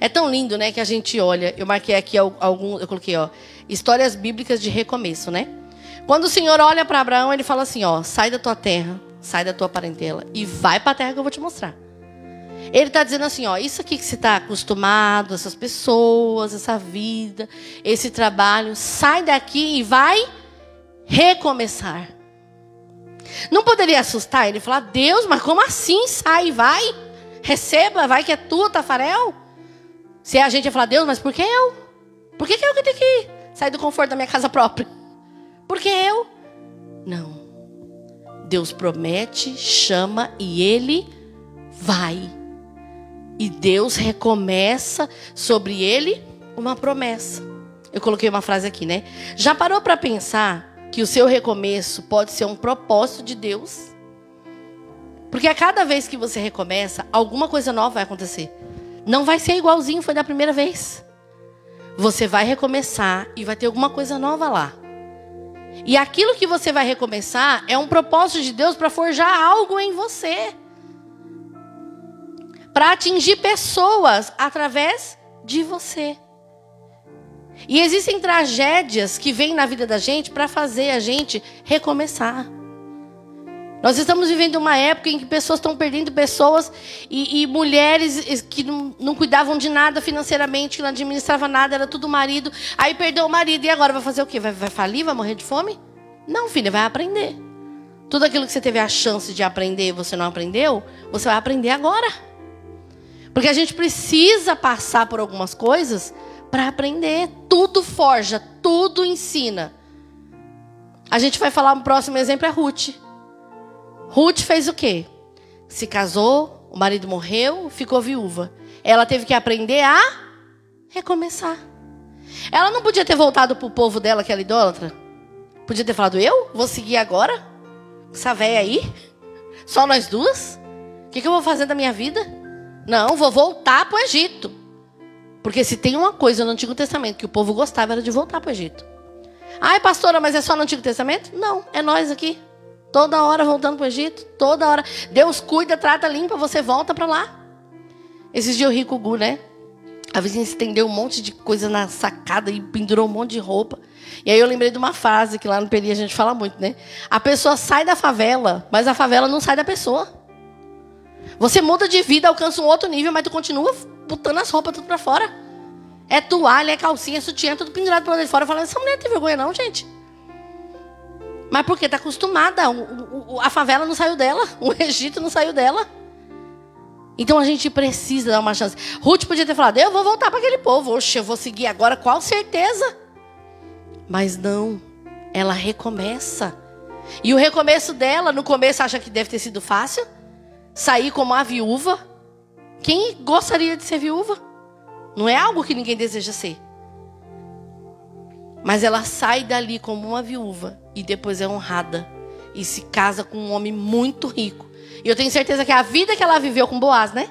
É tão lindo, né, que a gente olha. Eu marquei aqui algum, eu coloquei, ó, histórias bíblicas de recomeço, né? Quando o Senhor olha para Abraão, ele fala assim, ó, sai da tua terra, sai da tua parentela e vai para a terra que eu vou te mostrar. Ele está dizendo assim, ó, isso aqui que você está acostumado, essas pessoas, essa vida, esse trabalho, sai daqui e vai recomeçar. Não poderia assustar ele falar, Deus, mas como assim? Sai, vai, receba, vai que é tua, Tafarel. Se a gente ia falar, Deus, mas por que eu? Por que, que eu que tenho que sair do conforto da minha casa própria? Por que eu? Não. Deus promete, chama e ele vai. E Deus recomeça sobre ele uma promessa. Eu coloquei uma frase aqui, né? Já parou para pensar que o seu recomeço pode ser um propósito de Deus? Porque a cada vez que você recomeça, alguma coisa nova vai acontecer. Não vai ser igualzinho foi da primeira vez. Você vai recomeçar e vai ter alguma coisa nova lá. E aquilo que você vai recomeçar é um propósito de Deus para forjar algo em você para atingir pessoas através de você. E existem tragédias que vêm na vida da gente para fazer a gente recomeçar. Nós estamos vivendo uma época em que pessoas estão perdendo pessoas e, e mulheres que não, não, cuidavam de nada financeiramente, que não administravam nada, era tudo marido. Aí perdeu o marido e agora vai fazer o quê? Vai, vai falir? Vai morrer de fome? Não, filha, vai aprender. Tudo aquilo que você teve a chance de aprender e você não aprendeu, você vai aprender agora. Porque a gente precisa passar por algumas coisas para aprender. Tudo forja, tudo ensina. A gente vai falar, um próximo exemplo é Ruth. Ruth fez o quê? Se casou, o marido morreu, ficou viúva. Ela teve que aprender a recomeçar. Ela não podia ter voltado para o povo dela, que era idólatra. Podia ter falado, eu vou seguir agora? Essa véia aí? Só nós duas? O que, que eu vou fazer da minha vida? Não, vou voltar para o Egito. Porque se tem uma coisa no Antigo Testamento que o povo gostava era de voltar para o Egito. Ai, pastora, mas é só no Antigo Testamento? Não, é nós aqui. Toda hora voltando para o Egito, toda hora. Deus cuida, trata, limpa, você volta para lá. Esses dias o Gu, né? A vizinha estendeu um monte de coisa na sacada e pendurou um monte de roupa. E aí eu lembrei de uma frase que lá no Peri a gente fala muito, né? A pessoa sai da favela, mas a favela não sai da pessoa. Você muda de vida, alcança um outro nível, mas tu continua botando as roupas tudo para fora. É toalha, é calcinha, é sutiã, tudo pendurado para de fora. Falando, essa mulher não tem vergonha não, gente. Mas porque está acostumada. a favela não saiu dela. O Egito não saiu dela. Então a gente precisa dar uma chance. Ruth podia ter falado: Eu vou voltar para aquele povo. Oxe, eu vou seguir agora, qual certeza? Mas não. Ela recomeça. E o recomeço dela, no começo, acha que deve ter sido fácil. Sair como a viúva. Quem gostaria de ser viúva? Não é algo que ninguém deseja ser. Mas ela sai dali como uma viúva e depois é honrada e se casa com um homem muito rico. E eu tenho certeza que a vida que ela viveu com Boaz, né?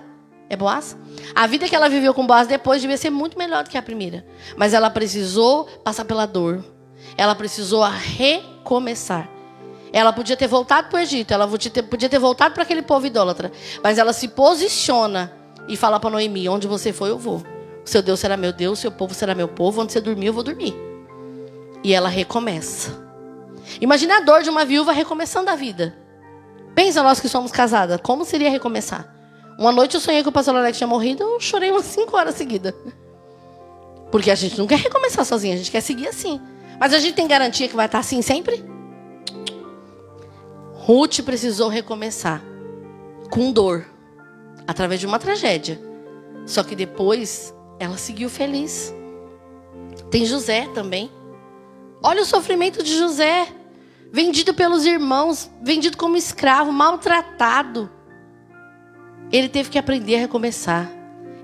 É Boaz? A vida que ela viveu com Boaz depois devia ser muito melhor do que a primeira. Mas ela precisou passar pela dor. Ela precisou recomeçar. Ela podia ter voltado para o Egito, ela podia ter, voltado para aquele povo idólatra. Mas ela se posiciona e fala para Noemi: onde você foi, eu vou. Seu Deus será meu Deus, seu povo será meu povo. Onde você dormir, eu vou dormir. E ela recomeça. Imagina a dor de uma viúva recomeçando a vida. Pensa nós que somos casadas, como seria recomeçar? Uma noite eu sonhei que o pastor Alex tinha morrido, eu chorei umas cinco horas seguidas. Porque a gente não quer recomeçar sozinha, a gente quer seguir assim. Mas a gente tem garantia que vai estar assim sempre? Ruth precisou recomeçar com dor, através de uma tragédia. Só que depois ela seguiu feliz. Tem José também. Olha o sofrimento de José. Vendido pelos irmãos, vendido como escravo, maltratado. Ele teve que aprender a recomeçar.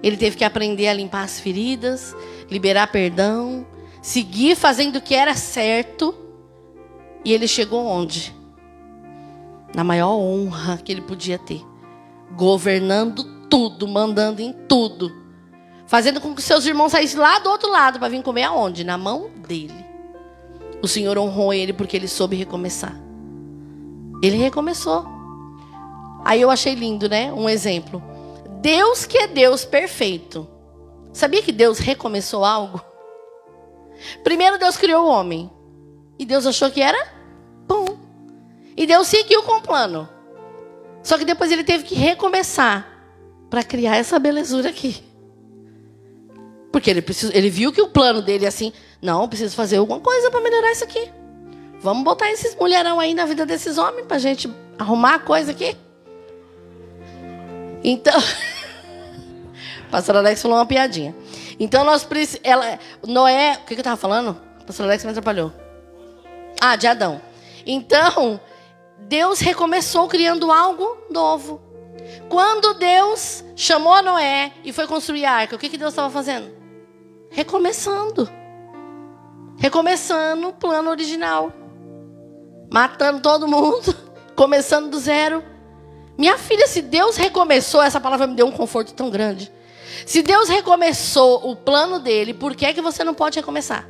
Ele teve que aprender a limpar as feridas, liberar perdão, seguir fazendo o que era certo. E ele chegou onde? Na maior honra que ele podia ter. Governando tudo, mandando em tudo. Fazendo com que seus irmãos saíssem lá do outro lado para vir comer aonde? Na mão dele. O Senhor honrou ele porque ele soube recomeçar. Ele recomeçou. Aí eu achei lindo, né? Um exemplo. Deus que é Deus perfeito. Sabia que Deus recomeçou algo? Primeiro Deus criou o homem. E Deus achou que era bom. E Deus seguiu com o plano. Só que depois ele teve que recomeçar para criar essa belezura aqui. Porque ele, precisou, ele viu que o plano dele é assim, não, preciso fazer alguma coisa para melhorar isso aqui. Vamos botar esses mulherão aí na vida desses homens para a gente arrumar a coisa aqui. Então, pastor Alex falou uma piadinha. Então nós ela Noé, o que, que eu estava falando? pastor Alex me atrapalhou. Ah, de Adão. Então, Deus recomeçou criando algo novo. Quando Deus chamou Noé e foi construir a arca, o que, que Deus estava fazendo? Recomeçando. Recomeçando o plano original. Matando todo mundo, começando do zero. Minha filha, se Deus recomeçou, essa palavra me deu um conforto tão grande. Se Deus recomeçou o plano dele, por que, é que você não pode recomeçar?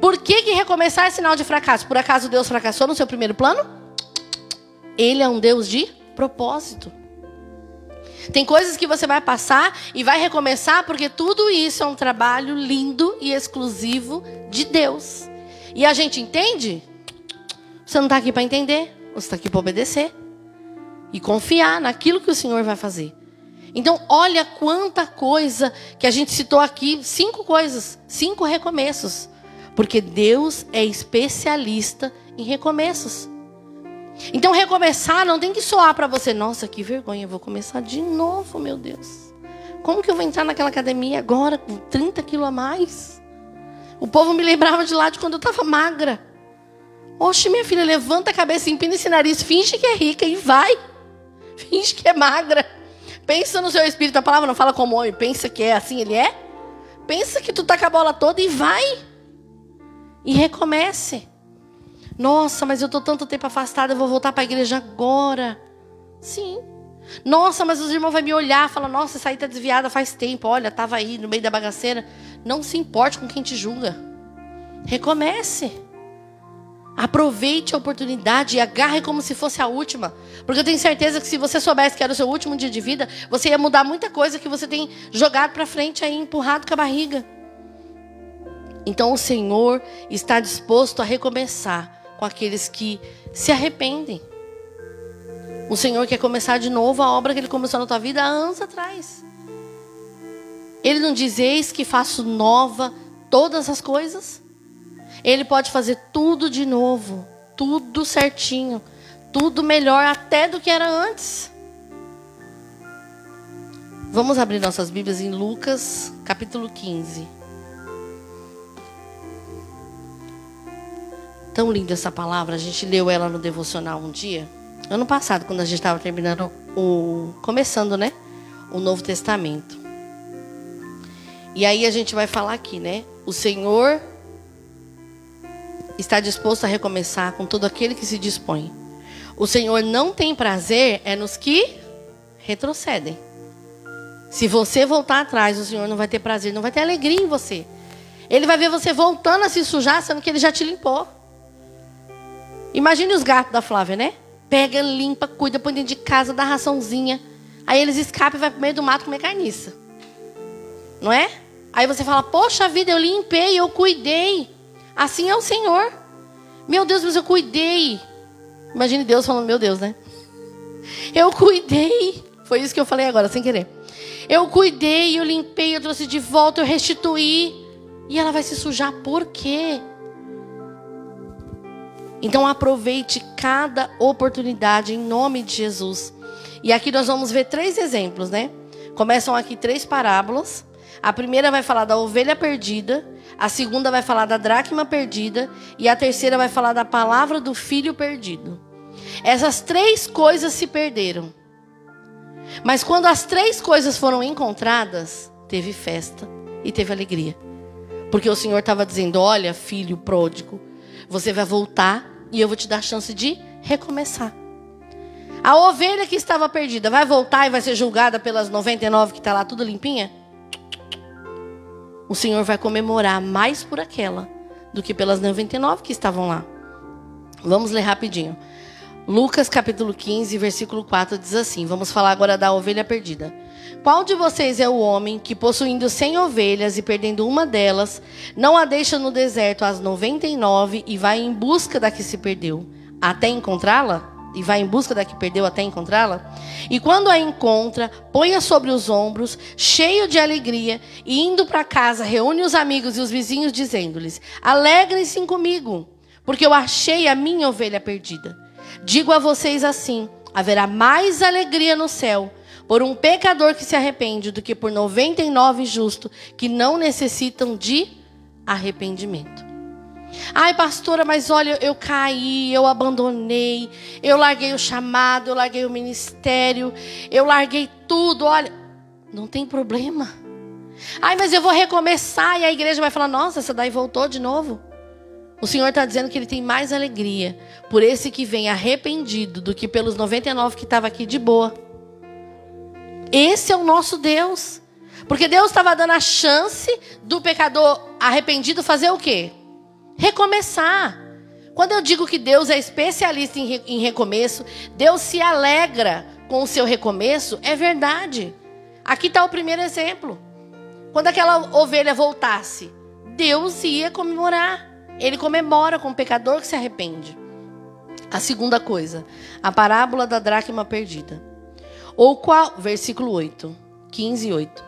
Por que, que recomeçar é sinal de fracasso? Por acaso Deus fracassou no seu primeiro plano? Ele é um Deus de propósito. Tem coisas que você vai passar e vai recomeçar, porque tudo isso é um trabalho lindo e exclusivo de Deus. E a gente entende? Você não está aqui para entender, você está aqui para obedecer e confiar naquilo que o Senhor vai fazer. Então, olha quanta coisa que a gente citou aqui, cinco coisas, cinco recomeços. Porque Deus é especialista em recomeços. Então recomeçar não tem que soar para você, nossa, que vergonha, eu vou começar de novo, meu Deus. Como que eu vou entrar naquela academia agora com 30 quilos a mais? O povo me lembrava de lá de quando eu estava magra. Oxe, minha filha, levanta a cabeça, empina esse nariz, finge que é rica e vai. Finge que é magra. Pensa no seu espírito, a palavra não fala como homem, pensa que é assim, ele é. Pensa que tu tá com a bola toda e vai. E recomece. Nossa, mas eu estou tanto tempo afastada, eu vou voltar para a igreja agora. Sim. Nossa, mas os irmãos vão me olhar e falar: Nossa, essa aí está desviada faz tempo. Olha, estava aí no meio da bagaceira. Não se importe com quem te julga. Recomece. Aproveite a oportunidade e agarre como se fosse a última. Porque eu tenho certeza que se você soubesse que era o seu último dia de vida, você ia mudar muita coisa que você tem jogado para frente aí, empurrado com a barriga. Então o Senhor está disposto a recomeçar com aqueles que se arrependem. O Senhor quer começar de novo a obra que Ele começou na tua vida há anos atrás. Ele não diz: Eis que faço nova todas as coisas. Ele pode fazer tudo de novo, tudo certinho, tudo melhor até do que era antes. Vamos abrir nossas Bíblias em Lucas, capítulo 15. Tão linda essa palavra, a gente leu ela no devocional um dia, ano passado, quando a gente estava terminando o começando, né, o Novo Testamento. E aí a gente vai falar aqui, né? O Senhor está disposto a recomeçar com todo aquele que se dispõe. O Senhor não tem prazer é nos que retrocedem. Se você voltar atrás, o Senhor não vai ter prazer, não vai ter alegria em você. Ele vai ver você voltando a se sujar, sendo que ele já te limpou. Imagine os gatos da Flávia, né? Pega, limpa, cuida, põe dentro de casa, dá raçãozinha. Aí eles escapam e vai pro meio do mato comer carniça. Não é? Aí você fala, poxa vida, eu limpei, eu cuidei. Assim é o Senhor. Meu Deus, mas eu cuidei. Imagine Deus falando, meu Deus, né? Eu cuidei. Foi isso que eu falei agora, sem querer. Eu cuidei, eu limpei, eu trouxe de volta, eu restituí. E ela vai se sujar por quê? Então aproveite cada oportunidade em nome de Jesus. E aqui nós vamos ver três exemplos, né? Começam aqui três parábolas. A primeira vai falar da ovelha perdida, a segunda vai falar da dracma perdida e a terceira vai falar da palavra do filho perdido. Essas três coisas se perderam. Mas quando as três coisas foram encontradas, teve festa e teve alegria. Porque o Senhor estava dizendo: Olha, filho pródigo, você vai voltar e eu vou te dar a chance de recomeçar. A ovelha que estava perdida vai voltar e vai ser julgada pelas 99 que está lá tudo limpinha? O Senhor vai comemorar mais por aquela do que pelas 99 que estavam lá. Vamos ler rapidinho. Lucas capítulo 15, versículo 4 diz assim: Vamos falar agora da ovelha perdida. Qual de vocês é o homem que, possuindo cem ovelhas e perdendo uma delas, não a deixa no deserto às noventa e nove e vai em busca da que se perdeu, até encontrá-la? E vai em busca da que perdeu até encontrá-la? E quando a encontra, põe-a sobre os ombros, cheio de alegria, e indo para casa, reúne os amigos e os vizinhos, dizendo-lhes: Alegrem-se comigo, porque eu achei a minha ovelha perdida. Digo a vocês assim: haverá mais alegria no céu por um pecador que se arrepende do que por 99 justos que não necessitam de arrependimento. Ai, pastora, mas olha, eu caí, eu abandonei, eu larguei o chamado, eu larguei o ministério, eu larguei tudo. Olha, não tem problema. Ai, mas eu vou recomeçar e a igreja vai falar: nossa, essa daí voltou de novo. O Senhor está dizendo que Ele tem mais alegria por esse que vem arrependido do que pelos 99 que estavam aqui de boa. Esse é o nosso Deus. Porque Deus estava dando a chance do pecador arrependido fazer o quê? Recomeçar. Quando eu digo que Deus é especialista em, em recomeço, Deus se alegra com o seu recomeço, é verdade. Aqui está o primeiro exemplo. Quando aquela ovelha voltasse, Deus ia comemorar. Ele comemora com o pecador que se arrepende. A segunda coisa, a parábola da dracma perdida. Ou qual, versículo 8, 15, 8.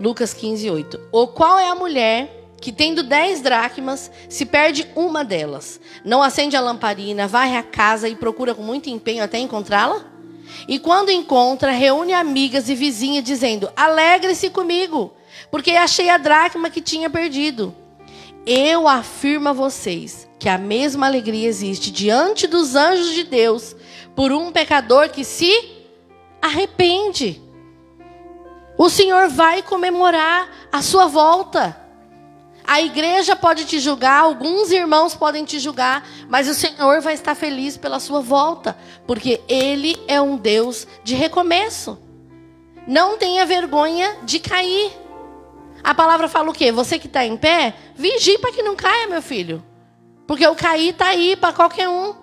Lucas 15, 8. Ou qual é a mulher que, tendo dez dracmas, se perde uma delas? Não acende a lamparina, varre a casa e procura com muito empenho até encontrá-la? E quando encontra, reúne amigas e vizinhas, dizendo: Alegre-se comigo, porque achei a dracma que tinha perdido. Eu afirmo a vocês que a mesma alegria existe diante dos anjos de Deus por um pecador que se arrepende. O Senhor vai comemorar a sua volta. A igreja pode te julgar, alguns irmãos podem te julgar, mas o Senhor vai estar feliz pela sua volta, porque Ele é um Deus de recomeço. Não tenha vergonha de cair. A palavra fala o quê? Você que está em pé, vigie para que não caia, meu filho. Porque o cair tá aí para qualquer um.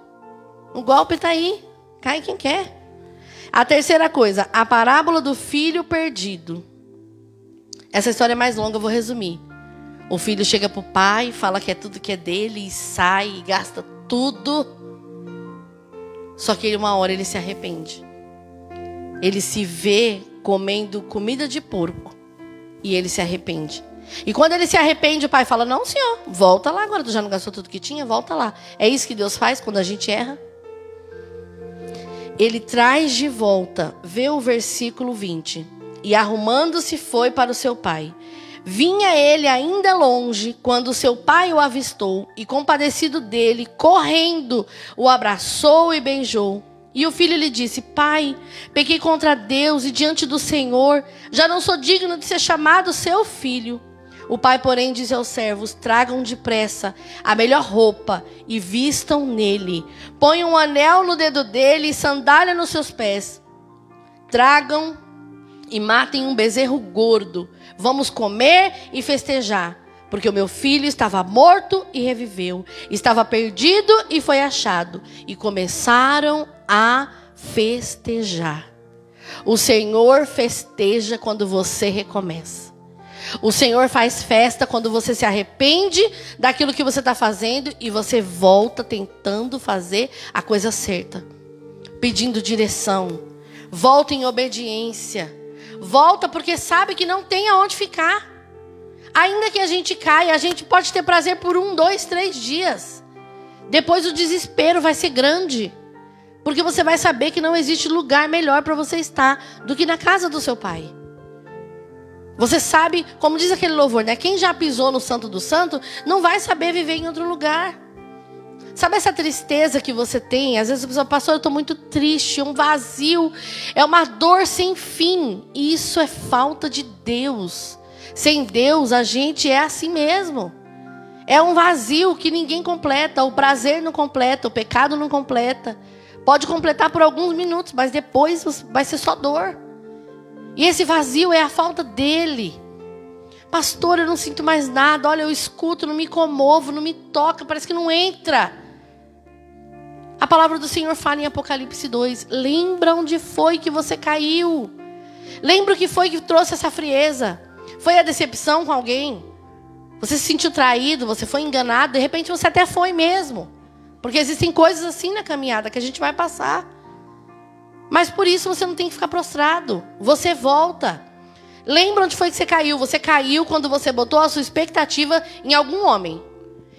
O golpe tá aí. Cai quem quer. A terceira coisa, a parábola do filho perdido. Essa história é mais longa, eu vou resumir. O filho chega pro pai, fala que é tudo que é dele e sai e gasta tudo. Só que uma hora ele se arrepende. Ele se vê comendo comida de porco e ele se arrepende. E quando ele se arrepende, o pai fala: Não, senhor, volta lá agora. Tu já não gastou tudo que tinha? Volta lá. É isso que Deus faz quando a gente erra? Ele traz de volta, vê o versículo 20. E arrumando-se foi para o seu pai. Vinha ele ainda longe quando seu pai o avistou e, compadecido dele, correndo, o abraçou e beijou. E o filho lhe disse: Pai, pequei contra Deus e diante do Senhor, já não sou digno de ser chamado seu filho. O pai, porém, disse aos servos: Tragam depressa a melhor roupa e vistam nele. Ponham um anel no dedo dele e sandália nos seus pés. Tragam e matem um bezerro gordo. Vamos comer e festejar. Porque o meu filho estava morto e reviveu, estava perdido e foi achado. E começaram a festejar. O Senhor festeja quando você recomeça. O Senhor faz festa quando você se arrepende daquilo que você está fazendo e você volta tentando fazer a coisa certa, pedindo direção. Volta em obediência. Volta porque sabe que não tem aonde ficar. Ainda que a gente caia, a gente pode ter prazer por um, dois, três dias. Depois o desespero vai ser grande. Porque você vai saber que não existe lugar melhor para você estar do que na casa do seu pai. Você sabe, como diz aquele louvor, né? Quem já pisou no Santo do Santo não vai saber viver em outro lugar. Sabe essa tristeza que você tem? Às vezes a pessoa, pastor, eu estou muito triste, um vazio, é uma dor sem fim. Isso é falta de Deus. Sem Deus, a gente é assim mesmo. É um vazio que ninguém completa, o prazer não completa, o pecado não completa. Pode completar por alguns minutos, mas depois vai ser só dor. E esse vazio é a falta dele. Pastor, eu não sinto mais nada. Olha, eu escuto, não me comovo, não me toca, parece que não entra. A palavra do Senhor fala em Apocalipse 2: Lembra onde foi que você caiu? Lembra o que foi que trouxe essa frieza? Foi a decepção com alguém? Você se sentiu traído, você foi enganado, de repente você até foi mesmo. Porque existem coisas assim na caminhada que a gente vai passar. Mas por isso você não tem que ficar prostrado. Você volta. Lembra onde foi que você caiu? Você caiu quando você botou a sua expectativa em algum homem.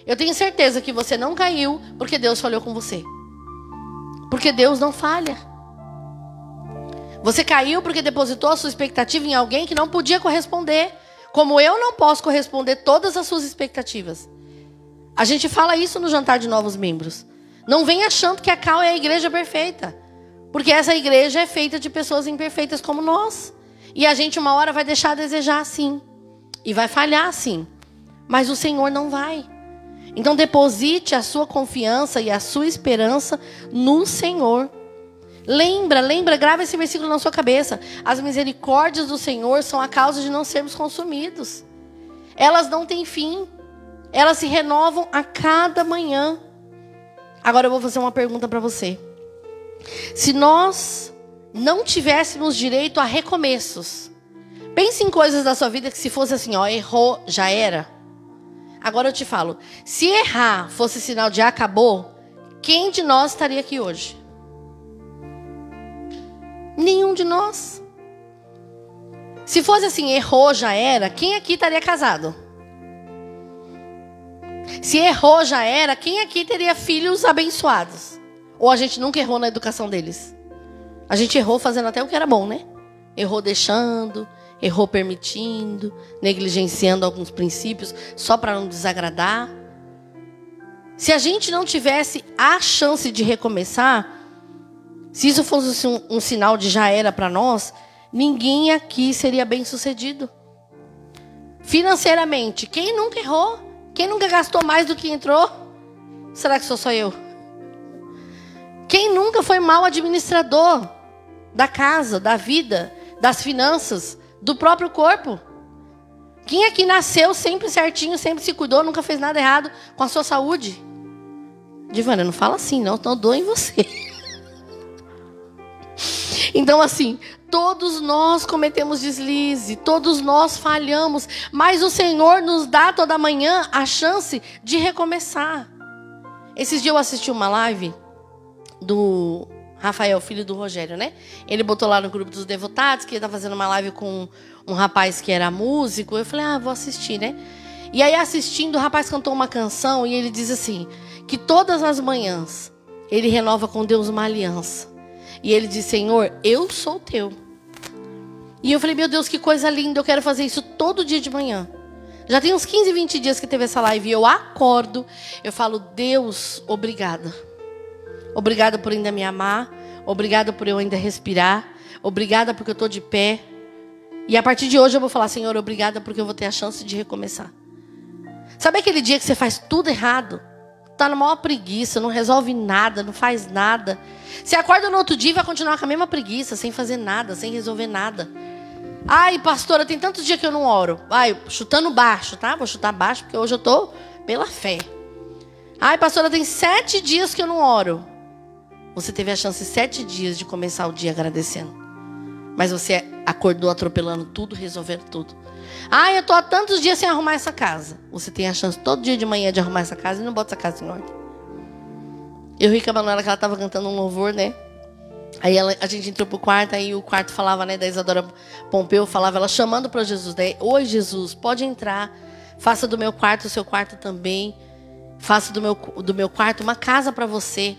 Eu tenho certeza que você não caiu porque Deus falhou com você. Porque Deus não falha. Você caiu porque depositou a sua expectativa em alguém que não podia corresponder. Como eu não posso corresponder todas as suas expectativas. A gente fala isso no jantar de novos membros. Não vem achando que a Cal é a igreja perfeita. Porque essa igreja é feita de pessoas imperfeitas como nós. E a gente uma hora vai deixar a desejar assim. E vai falhar assim. Mas o Senhor não vai. Então deposite a sua confiança e a sua esperança no Senhor. Lembra, lembra, grava esse versículo na sua cabeça. As misericórdias do Senhor são a causa de não sermos consumidos. Elas não têm fim. Elas se renovam a cada manhã. Agora eu vou fazer uma pergunta para você. Se nós não tivéssemos direito a recomeços, pense em coisas da sua vida que se fosse assim, ó, errou, já era. Agora eu te falo, se errar fosse sinal de acabou, quem de nós estaria aqui hoje? Nenhum de nós. Se fosse assim, errou, já era, quem aqui estaria casado? Se errou, já era, quem aqui teria filhos abençoados? Ou a gente nunca errou na educação deles? A gente errou fazendo até o que era bom, né? Errou deixando, errou permitindo, negligenciando alguns princípios só para não desagradar. Se a gente não tivesse a chance de recomeçar, se isso fosse um, um sinal de já era para nós, ninguém aqui seria bem sucedido. Financeiramente, quem nunca errou? Quem nunca gastou mais do que entrou? Será que sou só eu? Quem nunca foi mal administrador da casa, da vida, das finanças, do próprio corpo? Quem aqui nasceu sempre certinho, sempre se cuidou, nunca fez nada errado com a sua saúde? Divana, não fala assim, não, então dou em você. Então, assim, todos nós cometemos deslize, todos nós falhamos, mas o Senhor nos dá toda manhã a chance de recomeçar. Esses dias eu assisti uma live do Rafael, filho do Rogério, né? Ele botou lá no grupo dos devotados que ele tá fazendo uma live com um rapaz que era músico. Eu falei, ah, vou assistir, né? E aí, assistindo, o rapaz cantou uma canção e ele diz assim: que todas as manhãs ele renova com Deus uma aliança. E ele diz: Senhor, eu sou teu. E eu falei: Meu Deus, que coisa linda, eu quero fazer isso todo dia de manhã. Já tem uns 15, 20 dias que teve essa live e eu acordo, eu falo: Deus, obrigada. Obrigada por ainda me amar. Obrigada por eu ainda respirar. Obrigada porque eu estou de pé. E a partir de hoje eu vou falar: Senhor, obrigada porque eu vou ter a chance de recomeçar. Sabe aquele dia que você faz tudo errado? Tá na maior preguiça, não resolve nada, não faz nada. Você acorda no outro dia e vai continuar com a mesma preguiça, sem fazer nada, sem resolver nada. Ai, pastora, tem tantos dias que eu não oro. Ai, chutando baixo, tá? Vou chutar baixo porque hoje eu tô pela fé. Ai, pastora, tem sete dias que eu não oro. Você teve a chance sete dias de começar o dia agradecendo. Mas você acordou atropelando tudo, resolvendo tudo. Ah, eu tô há tantos dias sem arrumar essa casa. Você tem a chance todo dia de manhã de arrumar essa casa e não bota essa casa em ordem. Eu ri com a Manuela que ela estava cantando um louvor, né? Aí ela, a gente entrou pro quarto, aí o quarto falava, né, da Isadora Pompeu, falava ela chamando para Jesus, né? Oi, Jesus, pode entrar. Faça do meu quarto o seu quarto também. Faça do meu, do meu quarto uma casa para você.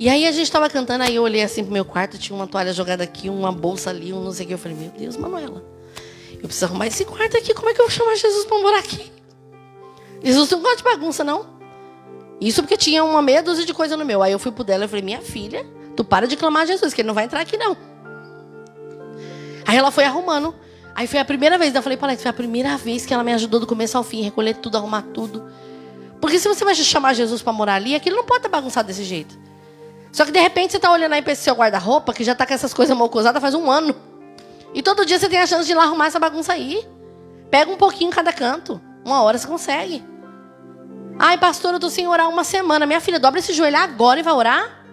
E aí a gente estava cantando, aí eu olhei assim pro meu quarto, tinha uma toalha jogada aqui, uma bolsa ali, um não sei o que. Eu falei, meu Deus, Manuela, eu preciso arrumar esse quarto aqui. Como é que eu vou chamar Jesus para morar aqui? Jesus não gosta de bagunça, não. Isso porque tinha uma meia dúzia de coisa no meu. Aí eu fui pro dela e falei, minha filha, tu para de clamar Jesus, que ele não vai entrar aqui, não. Aí ela foi arrumando. Aí foi a primeira vez, eu falei ela, foi a primeira vez que ela me ajudou do começo ao fim, recolher tudo, arrumar tudo. Porque se você vai chamar Jesus para morar ali, aquilo não pode estar bagunçado desse jeito. Só que de repente você está olhando aí para esse seu guarda-roupa, que já está com essas coisas mocosadas faz um ano. E todo dia você tem a chance de ir lá arrumar essa bagunça aí. Pega um pouquinho em cada canto. Uma hora você consegue. Ai, pastor, eu estou sem orar uma semana. Minha filha, dobra esse joelho agora e vai orar?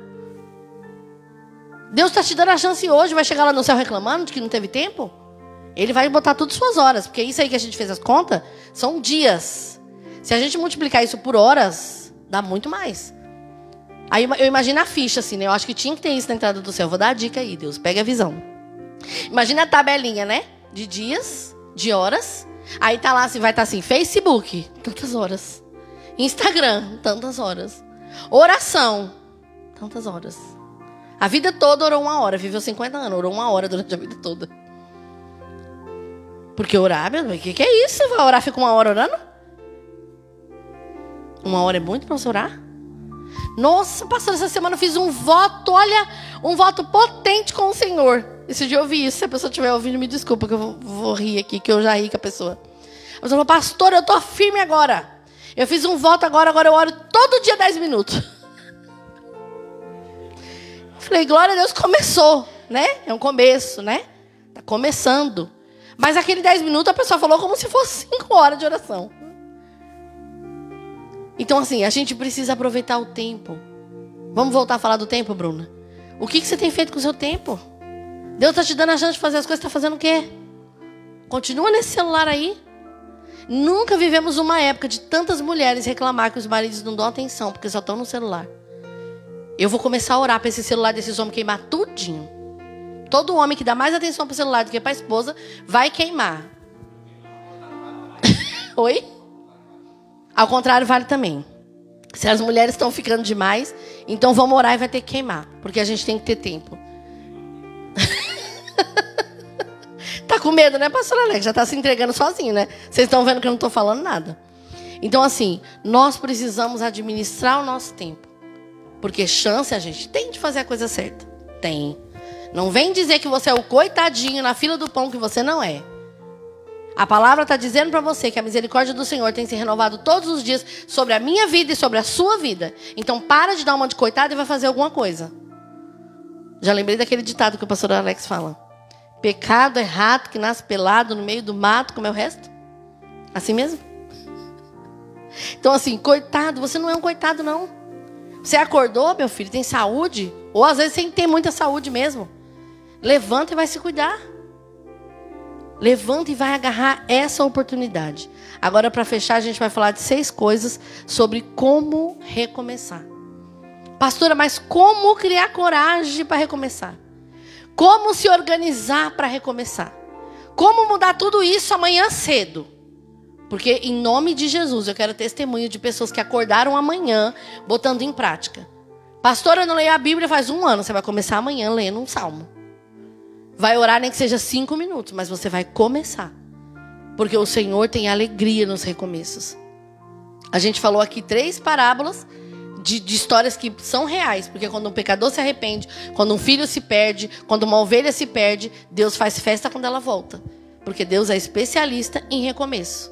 Deus está te dando a chance hoje. Vai chegar lá no céu reclamando de que não teve tempo? Ele vai botar tudo suas horas. Porque isso aí que a gente fez as contas são dias. Se a gente multiplicar isso por horas, dá muito mais. Aí eu imagino a ficha, assim, né? Eu acho que tinha que ter isso na entrada do céu. Vou dar a dica aí, Deus. Pega a visão. Imagina a tabelinha, né? De dias, de horas. Aí tá lá assim, vai estar tá assim, Facebook, tantas horas. Instagram, tantas horas. Oração, tantas horas. A vida toda orou uma hora, viveu 50 anos, orou uma hora durante a vida toda. Porque orar, meu o que, que é isso? Vai orar, fica uma hora orando? Uma hora é muito para você orar? Nossa, pastor, essa semana eu fiz um voto, olha, um voto potente com o Senhor. Esse dia eu vi isso. Se a pessoa estiver ouvindo, me desculpa que eu vou, vou, rir aqui, que eu já ri com a pessoa. A pessoa falou, pastor, eu estou firme agora. Eu fiz um voto agora, agora eu oro todo dia 10 minutos. Falei, glória a Deus, começou, né? É um começo, né? Está começando. Mas aquele 10 minutos a pessoa falou como se fosse 5 horas de oração. Então, assim, a gente precisa aproveitar o tempo. Vamos voltar a falar do tempo, Bruna? O que, que você tem feito com o seu tempo? Deus está te dando a chance de fazer as coisas, está fazendo o quê? Continua nesse celular aí. Nunca vivemos uma época de tantas mulheres reclamar que os maridos não dão atenção, porque só estão no celular. Eu vou começar a orar para esse celular desses homens queimar tudinho. Todo homem que dá mais atenção para o celular do que para a esposa vai queimar. Oi? Ao contrário, vale também. Se as mulheres estão ficando demais, então vamos orar e vai ter que queimar. Porque a gente tem que ter tempo. tá com medo, né, pastor Alex? Já tá se entregando sozinho, né? Vocês estão vendo que eu não estou falando nada. Então, assim, nós precisamos administrar o nosso tempo. Porque chance a gente tem de fazer a coisa certa. Tem. Não vem dizer que você é o coitadinho na fila do pão que você não é. A palavra está dizendo para você que a misericórdia do Senhor tem se renovado todos os dias sobre a minha vida e sobre a sua vida. Então para de dar uma de coitado e vai fazer alguma coisa. Já lembrei daquele ditado que o pastor Alex fala. Pecado é rato que nasce pelado no meio do mato, como é o resto? Assim mesmo? Então, assim, coitado, você não é um coitado, não. Você acordou, meu filho, tem saúde? Ou às vezes sem ter muita saúde mesmo. Levanta e vai se cuidar. Levanta e vai agarrar essa oportunidade. Agora, para fechar, a gente vai falar de seis coisas sobre como recomeçar. Pastora, mas como criar coragem para recomeçar? Como se organizar para recomeçar? Como mudar tudo isso amanhã cedo? Porque, em nome de Jesus, eu quero testemunho de pessoas que acordaram amanhã botando em prática. Pastora, eu não leio a Bíblia faz um ano. Você vai começar amanhã lendo um salmo. Vai orar nem que seja cinco minutos, mas você vai começar. Porque o Senhor tem alegria nos recomeços. A gente falou aqui três parábolas de, de, histórias que são reais, porque quando um pecador se arrepende, quando um filho se perde, quando uma ovelha se perde, Deus faz festa quando ela volta. Porque Deus é especialista em recomeço.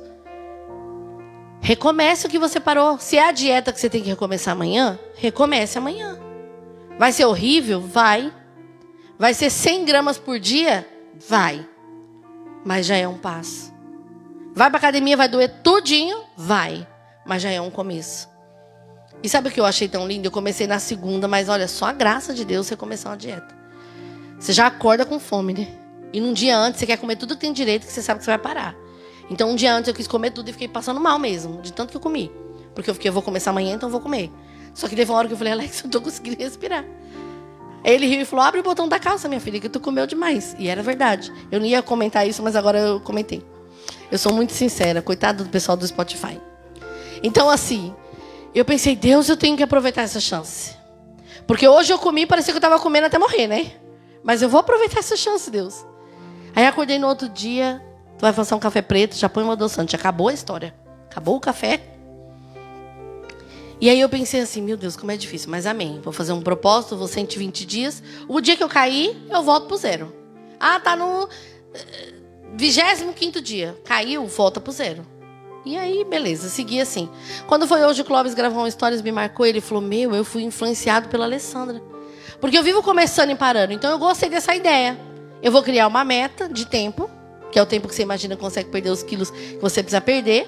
Recomece o que você parou. Se é a dieta que você tem que recomeçar amanhã, recomece amanhã. Vai ser horrível? Vai. Vai ser 100 gramas por dia? Vai. Mas já é um passo. Vai para academia, vai doer tudinho? Vai. Mas já é um começo. E sabe o que eu achei tão lindo? Eu comecei na segunda, mas olha, só a graça de Deus você começar uma dieta. Você já acorda com fome, né? E num dia antes você quer comer tudo que tem direito, que você sabe que você vai parar. Então um dia antes eu quis comer tudo e fiquei passando mal mesmo, de tanto que eu comi. Porque eu fiquei, eu vou começar amanhã, então eu vou comer. Só que teve uma hora que eu falei, Alex, eu não tô conseguindo respirar. Ele riu e falou, abre o botão da calça, minha filha, que tu comeu demais. E era verdade. Eu não ia comentar isso, mas agora eu comentei. Eu sou muito sincera, coitado do pessoal do Spotify. Então, assim, eu pensei, Deus, eu tenho que aproveitar essa chance. Porque hoje eu comi, parecia que eu estava comendo até morrer, né? Mas eu vou aproveitar essa chance, Deus. Aí acordei no outro dia, tu vai fazer um café preto, já põe um adoçante. Acabou a história. Acabou o café. E aí eu pensei assim, meu Deus, como é difícil. Mas amém. Vou fazer um propósito, vou 120 dias. O dia que eu cair, eu volto pro zero. Ah, tá no 25 eh, dia. Caiu, volta pro zero. E aí, beleza, segui assim. Quando foi hoje o Clóvis gravou uma Histórias, me marcou, ele falou: Meu, eu fui influenciado pela Alessandra. Porque eu vivo começando e parando. Então eu gostei dessa ideia. Eu vou criar uma meta de tempo, que é o tempo que você imagina que consegue perder os quilos que você precisa perder.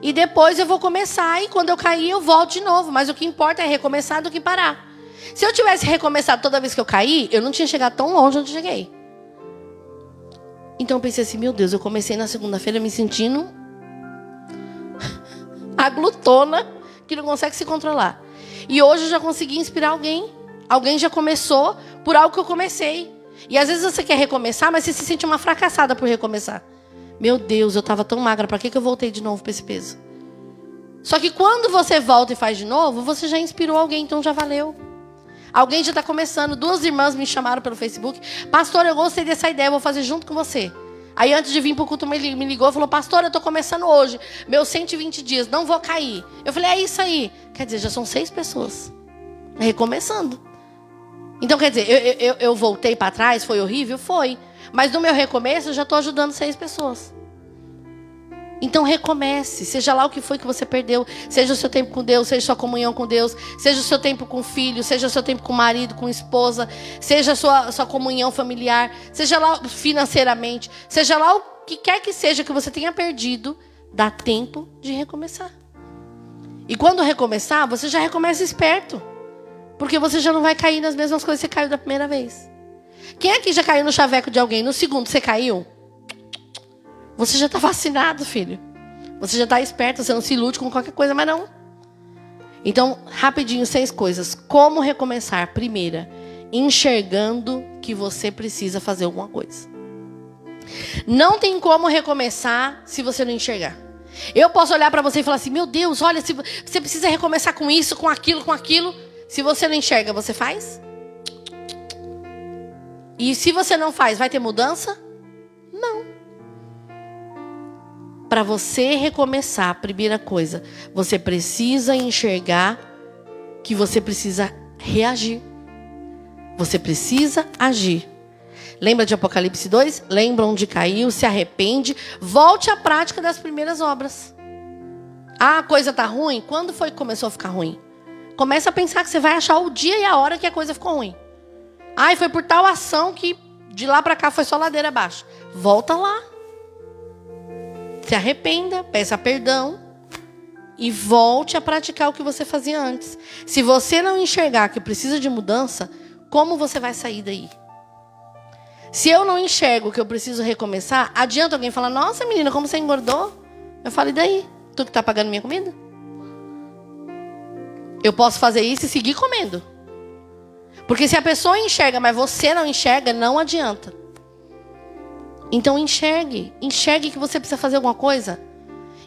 E depois eu vou começar e quando eu cair eu volto de novo. Mas o que importa é recomeçar do que parar. Se eu tivesse recomeçado toda vez que eu caí, eu não tinha chegado tão longe onde cheguei. Então eu pensei assim, meu Deus, eu comecei na segunda-feira me sentindo a glutona que não consegue se controlar. E hoje eu já consegui inspirar alguém. Alguém já começou por algo que eu comecei. E às vezes você quer recomeçar, mas você se sente uma fracassada por recomeçar. Meu Deus, eu estava tão magra, para que, que eu voltei de novo para esse peso? Só que quando você volta e faz de novo, você já inspirou alguém, então já valeu. Alguém já está começando. Duas irmãs me chamaram pelo Facebook. Pastor, eu gostei dessa ideia, vou fazer junto com você. Aí antes de vir para o culto, me ligou e falou: Pastor, eu estou começando hoje, meus 120 dias, não vou cair. Eu falei: É isso aí. Quer dizer, já são seis pessoas. Recomeçando. Então, quer dizer, eu, eu, eu voltei para trás, foi horrível? Foi. Mas no meu recomeço, eu já estou ajudando seis pessoas. Então recomece, seja lá o que foi que você perdeu, seja o seu tempo com Deus, seja sua comunhão com Deus, seja o seu tempo com filho, seja o seu tempo com marido, com esposa, seja a sua, sua comunhão familiar, seja lá financeiramente, seja lá o que quer que seja que você tenha perdido, dá tempo de recomeçar. E quando recomeçar, você já recomeça esperto, porque você já não vai cair nas mesmas coisas que você caiu da primeira vez. Quem aqui já caiu no chaveco de alguém? No segundo, você caiu? Você já está vacinado, filho. Você já está esperto, você não se ilude com qualquer coisa, mas não. Então, rapidinho, seis coisas. Como recomeçar? Primeira, enxergando que você precisa fazer alguma coisa. Não tem como recomeçar se você não enxergar. Eu posso olhar para você e falar assim: meu Deus, olha, você precisa recomeçar com isso, com aquilo, com aquilo. Se você não enxerga, você faz? E se você não faz, vai ter mudança? Não. Para você recomeçar, a primeira coisa, você precisa enxergar que você precisa reagir. Você precisa agir. Lembra de Apocalipse 2? Lembra onde caiu, se arrepende, volte à prática das primeiras obras. Ah, a coisa tá ruim? Quando foi que começou a ficar ruim? Começa a pensar que você vai achar o dia e a hora que a coisa ficou ruim. Ah, foi por tal ação que de lá para cá foi só ladeira abaixo. Volta lá se arrependa, peça perdão e volte a praticar o que você fazia antes. Se você não enxergar que precisa de mudança, como você vai sair daí? Se eu não enxergo que eu preciso recomeçar, adianta alguém falar: Nossa, menina, como você engordou? Eu falo: E daí? Tu que está pagando minha comida? Eu posso fazer isso e seguir comendo. Porque se a pessoa enxerga, mas você não enxerga, não adianta. Então enxergue. Enxergue que você precisa fazer alguma coisa.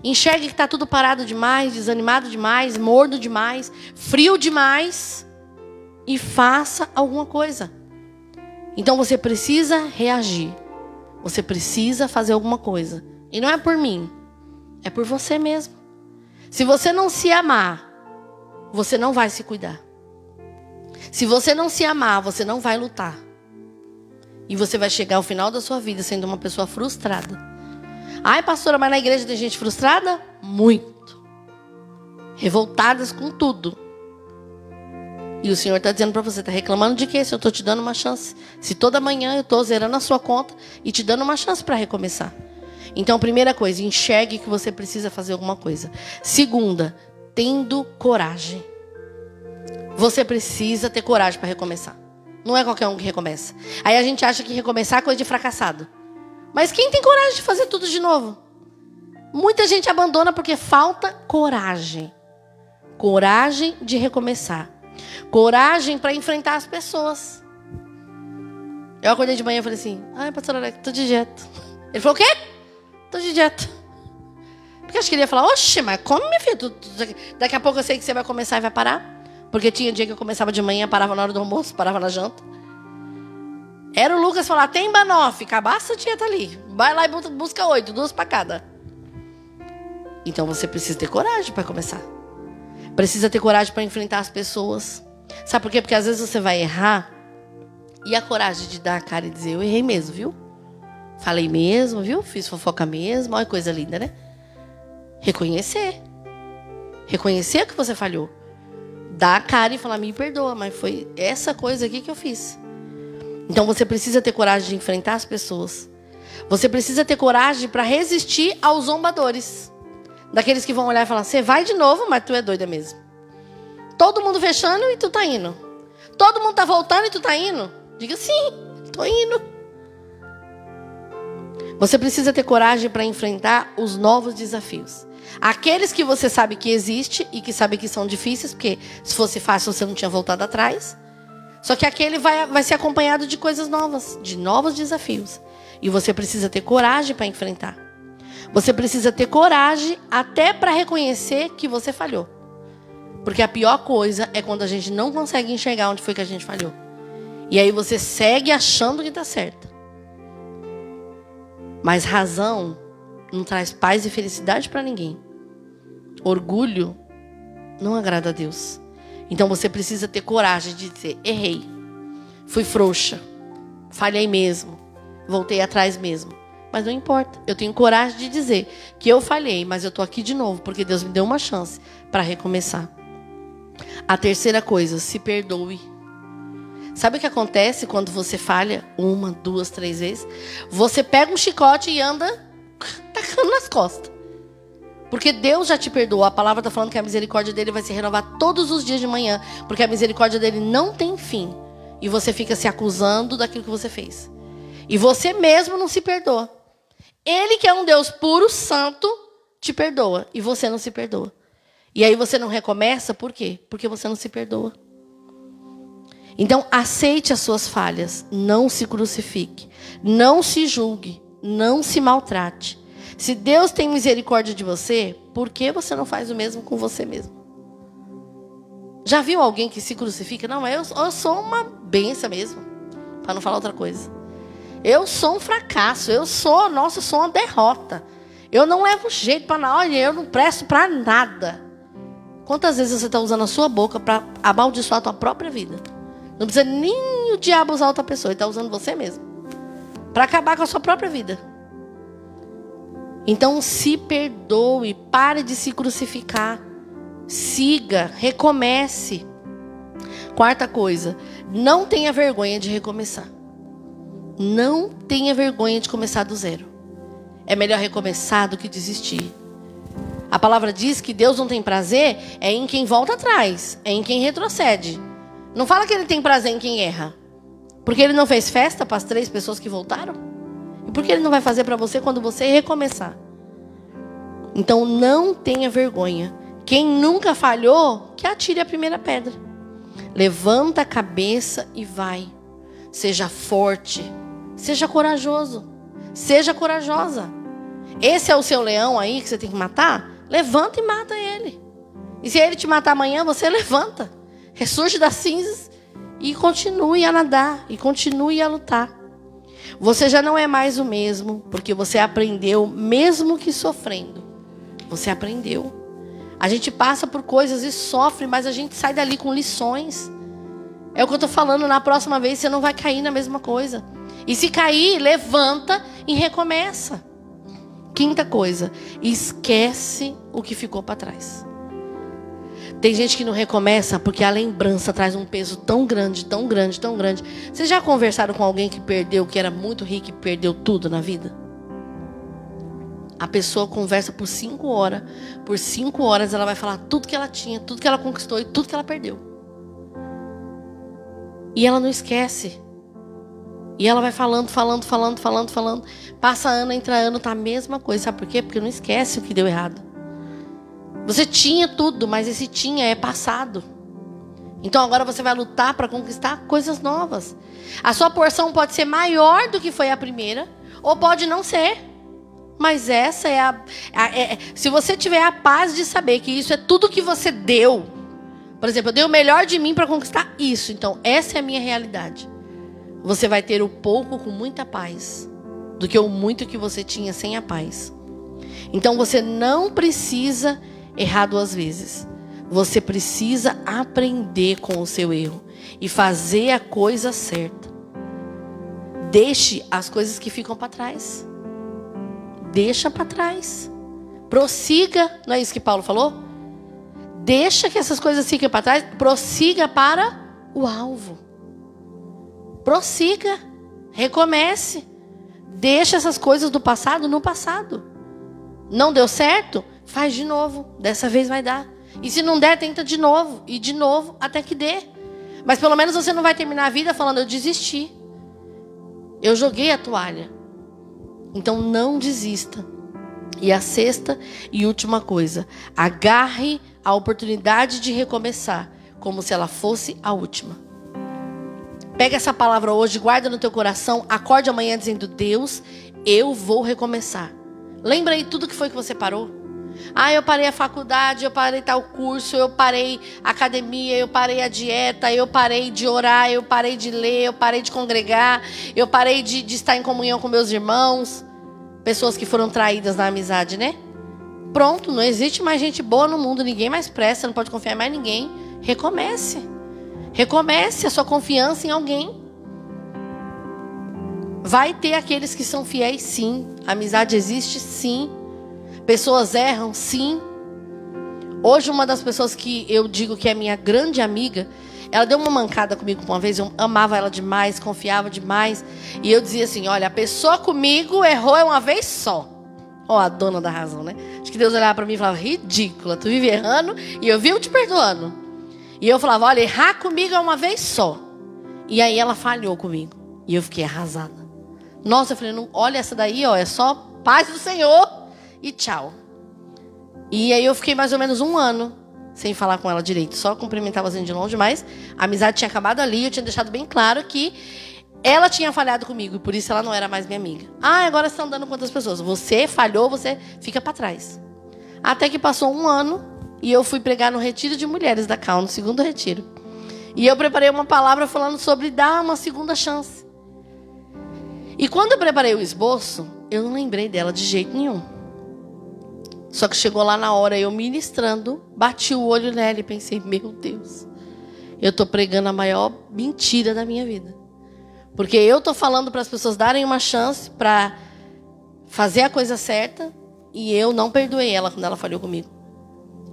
Enxergue que está tudo parado demais, desanimado demais, morno demais, frio demais. E faça alguma coisa. Então você precisa reagir. Você precisa fazer alguma coisa. E não é por mim, é por você mesmo. Se você não se amar, você não vai se cuidar. Se você não se amar, você não vai lutar. E você vai chegar ao final da sua vida sendo uma pessoa frustrada. Ai, pastora, mas na igreja tem gente frustrada? Muito. Revoltadas com tudo. E o Senhor está dizendo para você, está reclamando de quê? Se eu estou te dando uma chance. Se toda manhã eu estou zerando a sua conta e te dando uma chance para recomeçar. Então, primeira coisa, enxergue que você precisa fazer alguma coisa. Segunda, tendo coragem. Você precisa ter coragem para recomeçar. Não é qualquer um que recomeça. Aí a gente acha que recomeçar é coisa de fracassado. Mas quem tem coragem de fazer tudo de novo? Muita gente abandona porque falta coragem. Coragem de recomeçar. Coragem para enfrentar as pessoas. Eu acordei de manhã e falei assim: ai, pastor Alex, tô de dieta. Ele falou: o quê? Tô de dieta. Porque acho que ele ia falar: oxe, mas come, minha filha. Daqui a pouco eu sei que você vai começar e vai parar. Porque tinha dia que eu começava de manhã, parava na hora do almoço, parava na janta. Era o Lucas falar: tem banoff, cabaça a dieta ali. Vai lá e busca oito, duas para cada. Então você precisa ter coragem para começar. Precisa ter coragem para enfrentar as pessoas. Sabe por quê? Porque às vezes você vai errar e a coragem de dar a cara e dizer: Eu errei mesmo, viu? Falei mesmo, viu? Fiz fofoca mesmo. Olha que coisa linda, né? Reconhecer. Reconhecer que você falhou. Dar a cara e falar: Me perdoa, mas foi essa coisa aqui que eu fiz. Então você precisa ter coragem de enfrentar as pessoas. Você precisa ter coragem para resistir aos zombadores. Daqueles que vão olhar e falar: Você vai de novo, mas tu é doida mesmo. Todo mundo fechando e tu tá indo. Todo mundo tá voltando e tu tá indo. Diga sim, tô indo. Você precisa ter coragem para enfrentar os novos desafios. Aqueles que você sabe que existe e que sabe que são difíceis, porque se fosse fácil você não tinha voltado atrás. Só que aquele vai, vai ser acompanhado de coisas novas, de novos desafios. E você precisa ter coragem para enfrentar. Você precisa ter coragem até para reconhecer que você falhou. Porque a pior coisa é quando a gente não consegue enxergar onde foi que a gente falhou. E aí você segue achando que está certa. Mas razão não traz paz e felicidade para ninguém. Orgulho não agrada a Deus. Então você precisa ter coragem de dizer: errei, fui frouxa, falhei mesmo, voltei atrás mesmo. Mas não importa. Eu tenho coragem de dizer que eu falhei, mas eu estou aqui de novo, porque Deus me deu uma chance para recomeçar. A terceira coisa, se perdoe. Sabe o que acontece quando você falha uma, duas, três vezes? Você pega um chicote e anda tacando nas costas. Porque Deus já te perdoou. A palavra está falando que a misericórdia dele vai se renovar todos os dias de manhã. Porque a misericórdia dele não tem fim. E você fica se acusando daquilo que você fez. E você mesmo não se perdoa. Ele, que é um Deus puro, santo, te perdoa. E você não se perdoa. E aí você não recomeça, por quê? Porque você não se perdoa. Então, aceite as suas falhas. Não se crucifique. Não se julgue. Não se maltrate. Se Deus tem misericórdia de você, por que você não faz o mesmo com você mesmo? Já viu alguém que se crucifica? Não, eu, eu sou uma benção mesmo. Para não falar outra coisa. Eu sou um fracasso. Eu sou, nossa, eu sou uma derrota. Eu não levo jeito para nada. Olha, eu não presto para nada. Quantas vezes você está usando a sua boca para amaldiçoar a tua própria vida? Não precisa nem o diabo usar outra pessoa. Ele está usando você mesmo. Para acabar com a sua própria vida. Então se perdoe. Pare de se crucificar. Siga. Recomece. Quarta coisa. Não tenha vergonha de recomeçar. Não tenha vergonha de começar do zero. É melhor recomeçar do que desistir. A palavra diz que Deus não tem prazer é em quem volta atrás, é em quem retrocede. Não fala que ele tem prazer em quem erra. Porque ele não fez festa para as três pessoas que voltaram? E por que ele não vai fazer para você quando você recomeçar? Então não tenha vergonha. Quem nunca falhou, que atire a primeira pedra. Levanta a cabeça e vai. Seja forte. Seja corajoso. Seja corajosa. Esse é o seu leão aí que você tem que matar? Levanta e mata ele. E se ele te matar amanhã, você levanta. Ressurge das cinzas e continue a nadar. E continue a lutar. Você já não é mais o mesmo, porque você aprendeu, mesmo que sofrendo. Você aprendeu. A gente passa por coisas e sofre, mas a gente sai dali com lições. É o que eu estou falando, na próxima vez você não vai cair na mesma coisa. E se cair, levanta e recomeça. Quinta coisa, esquece o que ficou para trás. Tem gente que não recomeça porque a lembrança traz um peso tão grande, tão grande, tão grande. Vocês já conversaram com alguém que perdeu, que era muito rico e perdeu tudo na vida? A pessoa conversa por cinco horas. Por cinco horas ela vai falar tudo que ela tinha, tudo que ela conquistou e tudo que ela perdeu. E ela não esquece. E ela vai falando, falando, falando, falando, falando. Passa ano, entra ano, tá a mesma coisa. Sabe por quê? Porque não esquece o que deu errado. Você tinha tudo, mas esse tinha é passado. Então agora você vai lutar para conquistar coisas novas. A sua porção pode ser maior do que foi a primeira, ou pode não ser. Mas essa é a. a é, se você tiver a paz de saber que isso é tudo que você deu. Por exemplo, eu dei o melhor de mim para conquistar isso. Então, essa é a minha realidade. Você vai ter o pouco com muita paz do que o muito que você tinha sem a paz. Então você não precisa errar duas vezes. Você precisa aprender com o seu erro e fazer a coisa certa. Deixe as coisas que ficam para trás. Deixa para trás. Prossiga, não é isso que Paulo falou? Deixa que essas coisas fiquem para trás, prossiga para o alvo. Prossiga, recomece. Deixa essas coisas do passado no passado. Não deu certo? Faz de novo. Dessa vez vai dar. E se não der, tenta de novo. E de novo até que dê. Mas pelo menos você não vai terminar a vida falando: eu desisti. Eu joguei a toalha. Então não desista. E a sexta e última coisa: agarre a oportunidade de recomeçar, como se ela fosse a última. Pega essa palavra hoje, guarda no teu coração, acorde amanhã dizendo: Deus, eu vou recomeçar. Lembra aí tudo que foi que você parou? Ah, eu parei a faculdade, eu parei tal curso, eu parei a academia, eu parei a dieta, eu parei de orar, eu parei de ler, eu parei de congregar, eu parei de, de estar em comunhão com meus irmãos. Pessoas que foram traídas na amizade, né? Pronto, não existe mais gente boa no mundo, ninguém mais presta, não pode confiar em mais ninguém. Recomece. Recomece a sua confiança em alguém. Vai ter aqueles que são fiéis, sim. A amizade existe, sim. Pessoas erram, sim. Hoje, uma das pessoas que eu digo que é minha grande amiga, ela deu uma mancada comigo uma vez. Eu amava ela demais, confiava demais. E eu dizia assim: olha, a pessoa comigo errou é uma vez só. Ó, oh, a dona da razão, né? Acho que Deus olhava para mim e falava: ridícula, tu vive errando e eu vivo te perdoando. E eu falava: olha, errar comigo é uma vez só. E aí ela falhou comigo. E eu fiquei arrasada. Nossa, eu falei: não, olha essa daí, ó, é só paz do Senhor e tchau. E aí eu fiquei mais ou menos um ano sem falar com ela direito, só cumprimentava assim de longe, mas a amizade tinha acabado ali, eu tinha deixado bem claro que ela tinha falhado comigo e por isso ela não era mais minha amiga. Ah, agora você está andando com outras pessoas. Você falhou, você fica para trás. Até que passou um ano e eu fui pregar no retiro de mulheres da Cal, no segundo retiro. E eu preparei uma palavra falando sobre dar uma segunda chance. E quando eu preparei o esboço, eu não lembrei dela de jeito nenhum. Só que chegou lá na hora, eu ministrando, bati o olho nela e pensei: meu Deus, eu estou pregando a maior mentira da minha vida. Porque eu estou falando para as pessoas darem uma chance para fazer a coisa certa e eu não perdoei ela quando ela falhou comigo.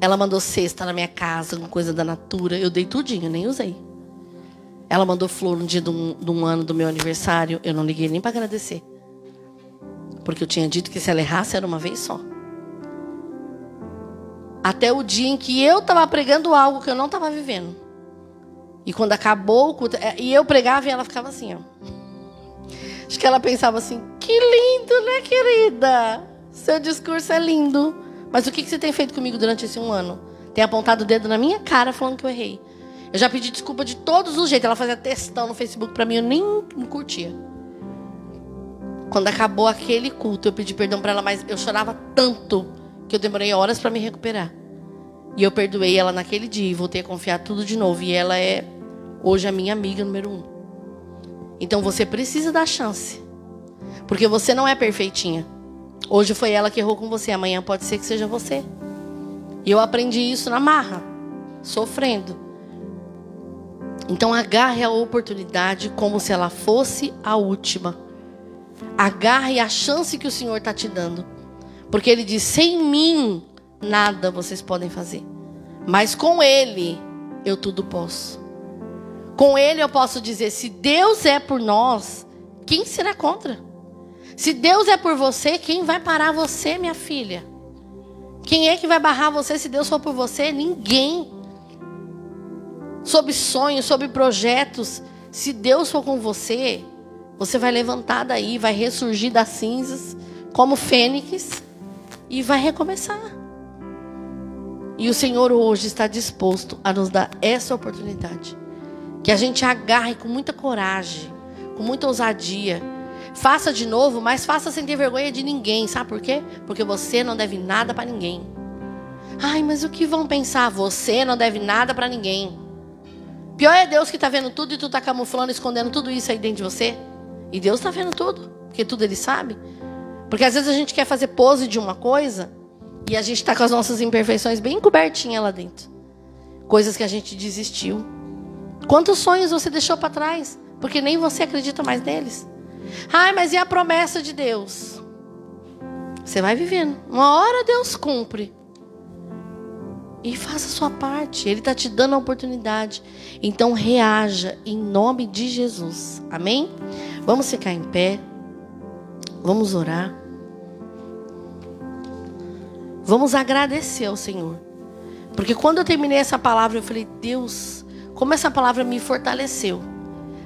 Ela mandou cesta na minha casa com coisa da natura, eu dei tudinho, nem usei. Ela mandou flor no dia de um, de um ano do meu aniversário, eu não liguei nem para agradecer. Porque eu tinha dito que se ela errasse era uma vez só. Até o dia em que eu estava pregando algo que eu não estava vivendo. E quando acabou o culto, é, e eu pregava e ela ficava assim, ó. Acho que ela pensava assim: que lindo, né, querida? Seu discurso é lindo. Mas o que você tem feito comigo durante esse um ano? Tem apontado o dedo na minha cara falando que eu errei. Eu já pedi desculpa de todos os jeitos. Ela fazia testão no Facebook para mim, eu nem curtia. Quando acabou aquele culto, eu pedi perdão para ela, mas eu chorava tanto que eu demorei horas para me recuperar. E eu perdoei ela naquele dia e voltei a confiar tudo de novo. E ela é hoje a minha amiga número um. Então você precisa dar chance. Porque você não é perfeitinha. Hoje foi ela que errou com você, amanhã pode ser que seja você. E eu aprendi isso na marra, sofrendo. Então agarre a oportunidade como se ela fosse a última. Agarre a chance que o Senhor está te dando. Porque Ele diz: sem mim nada vocês podem fazer. Mas com Ele eu tudo posso. Com Ele eu posso dizer: se Deus é por nós, quem será contra? Se Deus é por você, quem vai parar você, minha filha? Quem é que vai barrar você se Deus for por você? Ninguém. Sobre sonhos, sobre projetos, se Deus for com você, você vai levantar daí, vai ressurgir das cinzas, como fênix, e vai recomeçar. E o Senhor hoje está disposto a nos dar essa oportunidade. Que a gente agarre com muita coragem, com muita ousadia Faça de novo, mas faça sem ter vergonha de ninguém. Sabe por quê? Porque você não deve nada para ninguém. Ai, mas o que vão pensar? Você não deve nada para ninguém. Pior é Deus que está vendo tudo e tu está camuflando, escondendo tudo isso aí dentro de você. E Deus está vendo tudo, porque tudo Ele sabe. Porque às vezes a gente quer fazer pose de uma coisa e a gente está com as nossas imperfeições bem cobertinhas lá dentro. Coisas que a gente desistiu. Quantos sonhos você deixou para trás? Porque nem você acredita mais neles. Ai, mas e a promessa de Deus? Você vai vivendo. Uma hora Deus cumpre. E faça a sua parte. Ele está te dando a oportunidade. Então reaja em nome de Jesus. Amém? Vamos ficar em pé. Vamos orar. Vamos agradecer ao Senhor. Porque quando eu terminei essa palavra, eu falei, Deus, como essa palavra me fortaleceu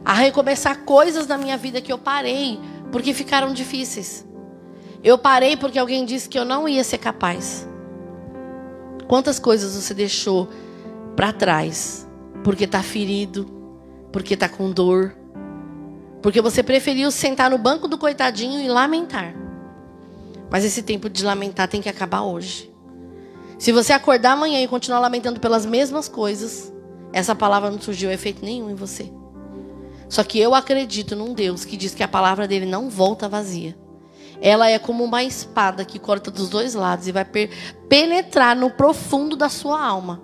a recomeçar coisas na minha vida que eu parei porque ficaram difíceis. Eu parei porque alguém disse que eu não ia ser capaz. Quantas coisas você deixou para trás porque está ferido, porque está com dor, porque você preferiu sentar no banco do coitadinho e lamentar. Mas esse tempo de lamentar tem que acabar hoje. Se você acordar amanhã e continuar lamentando pelas mesmas coisas, essa palavra não surgiu efeito nenhum em você. Só que eu acredito num Deus que diz que a palavra dele não volta vazia. Ela é como uma espada que corta dos dois lados e vai penetrar no profundo da sua alma.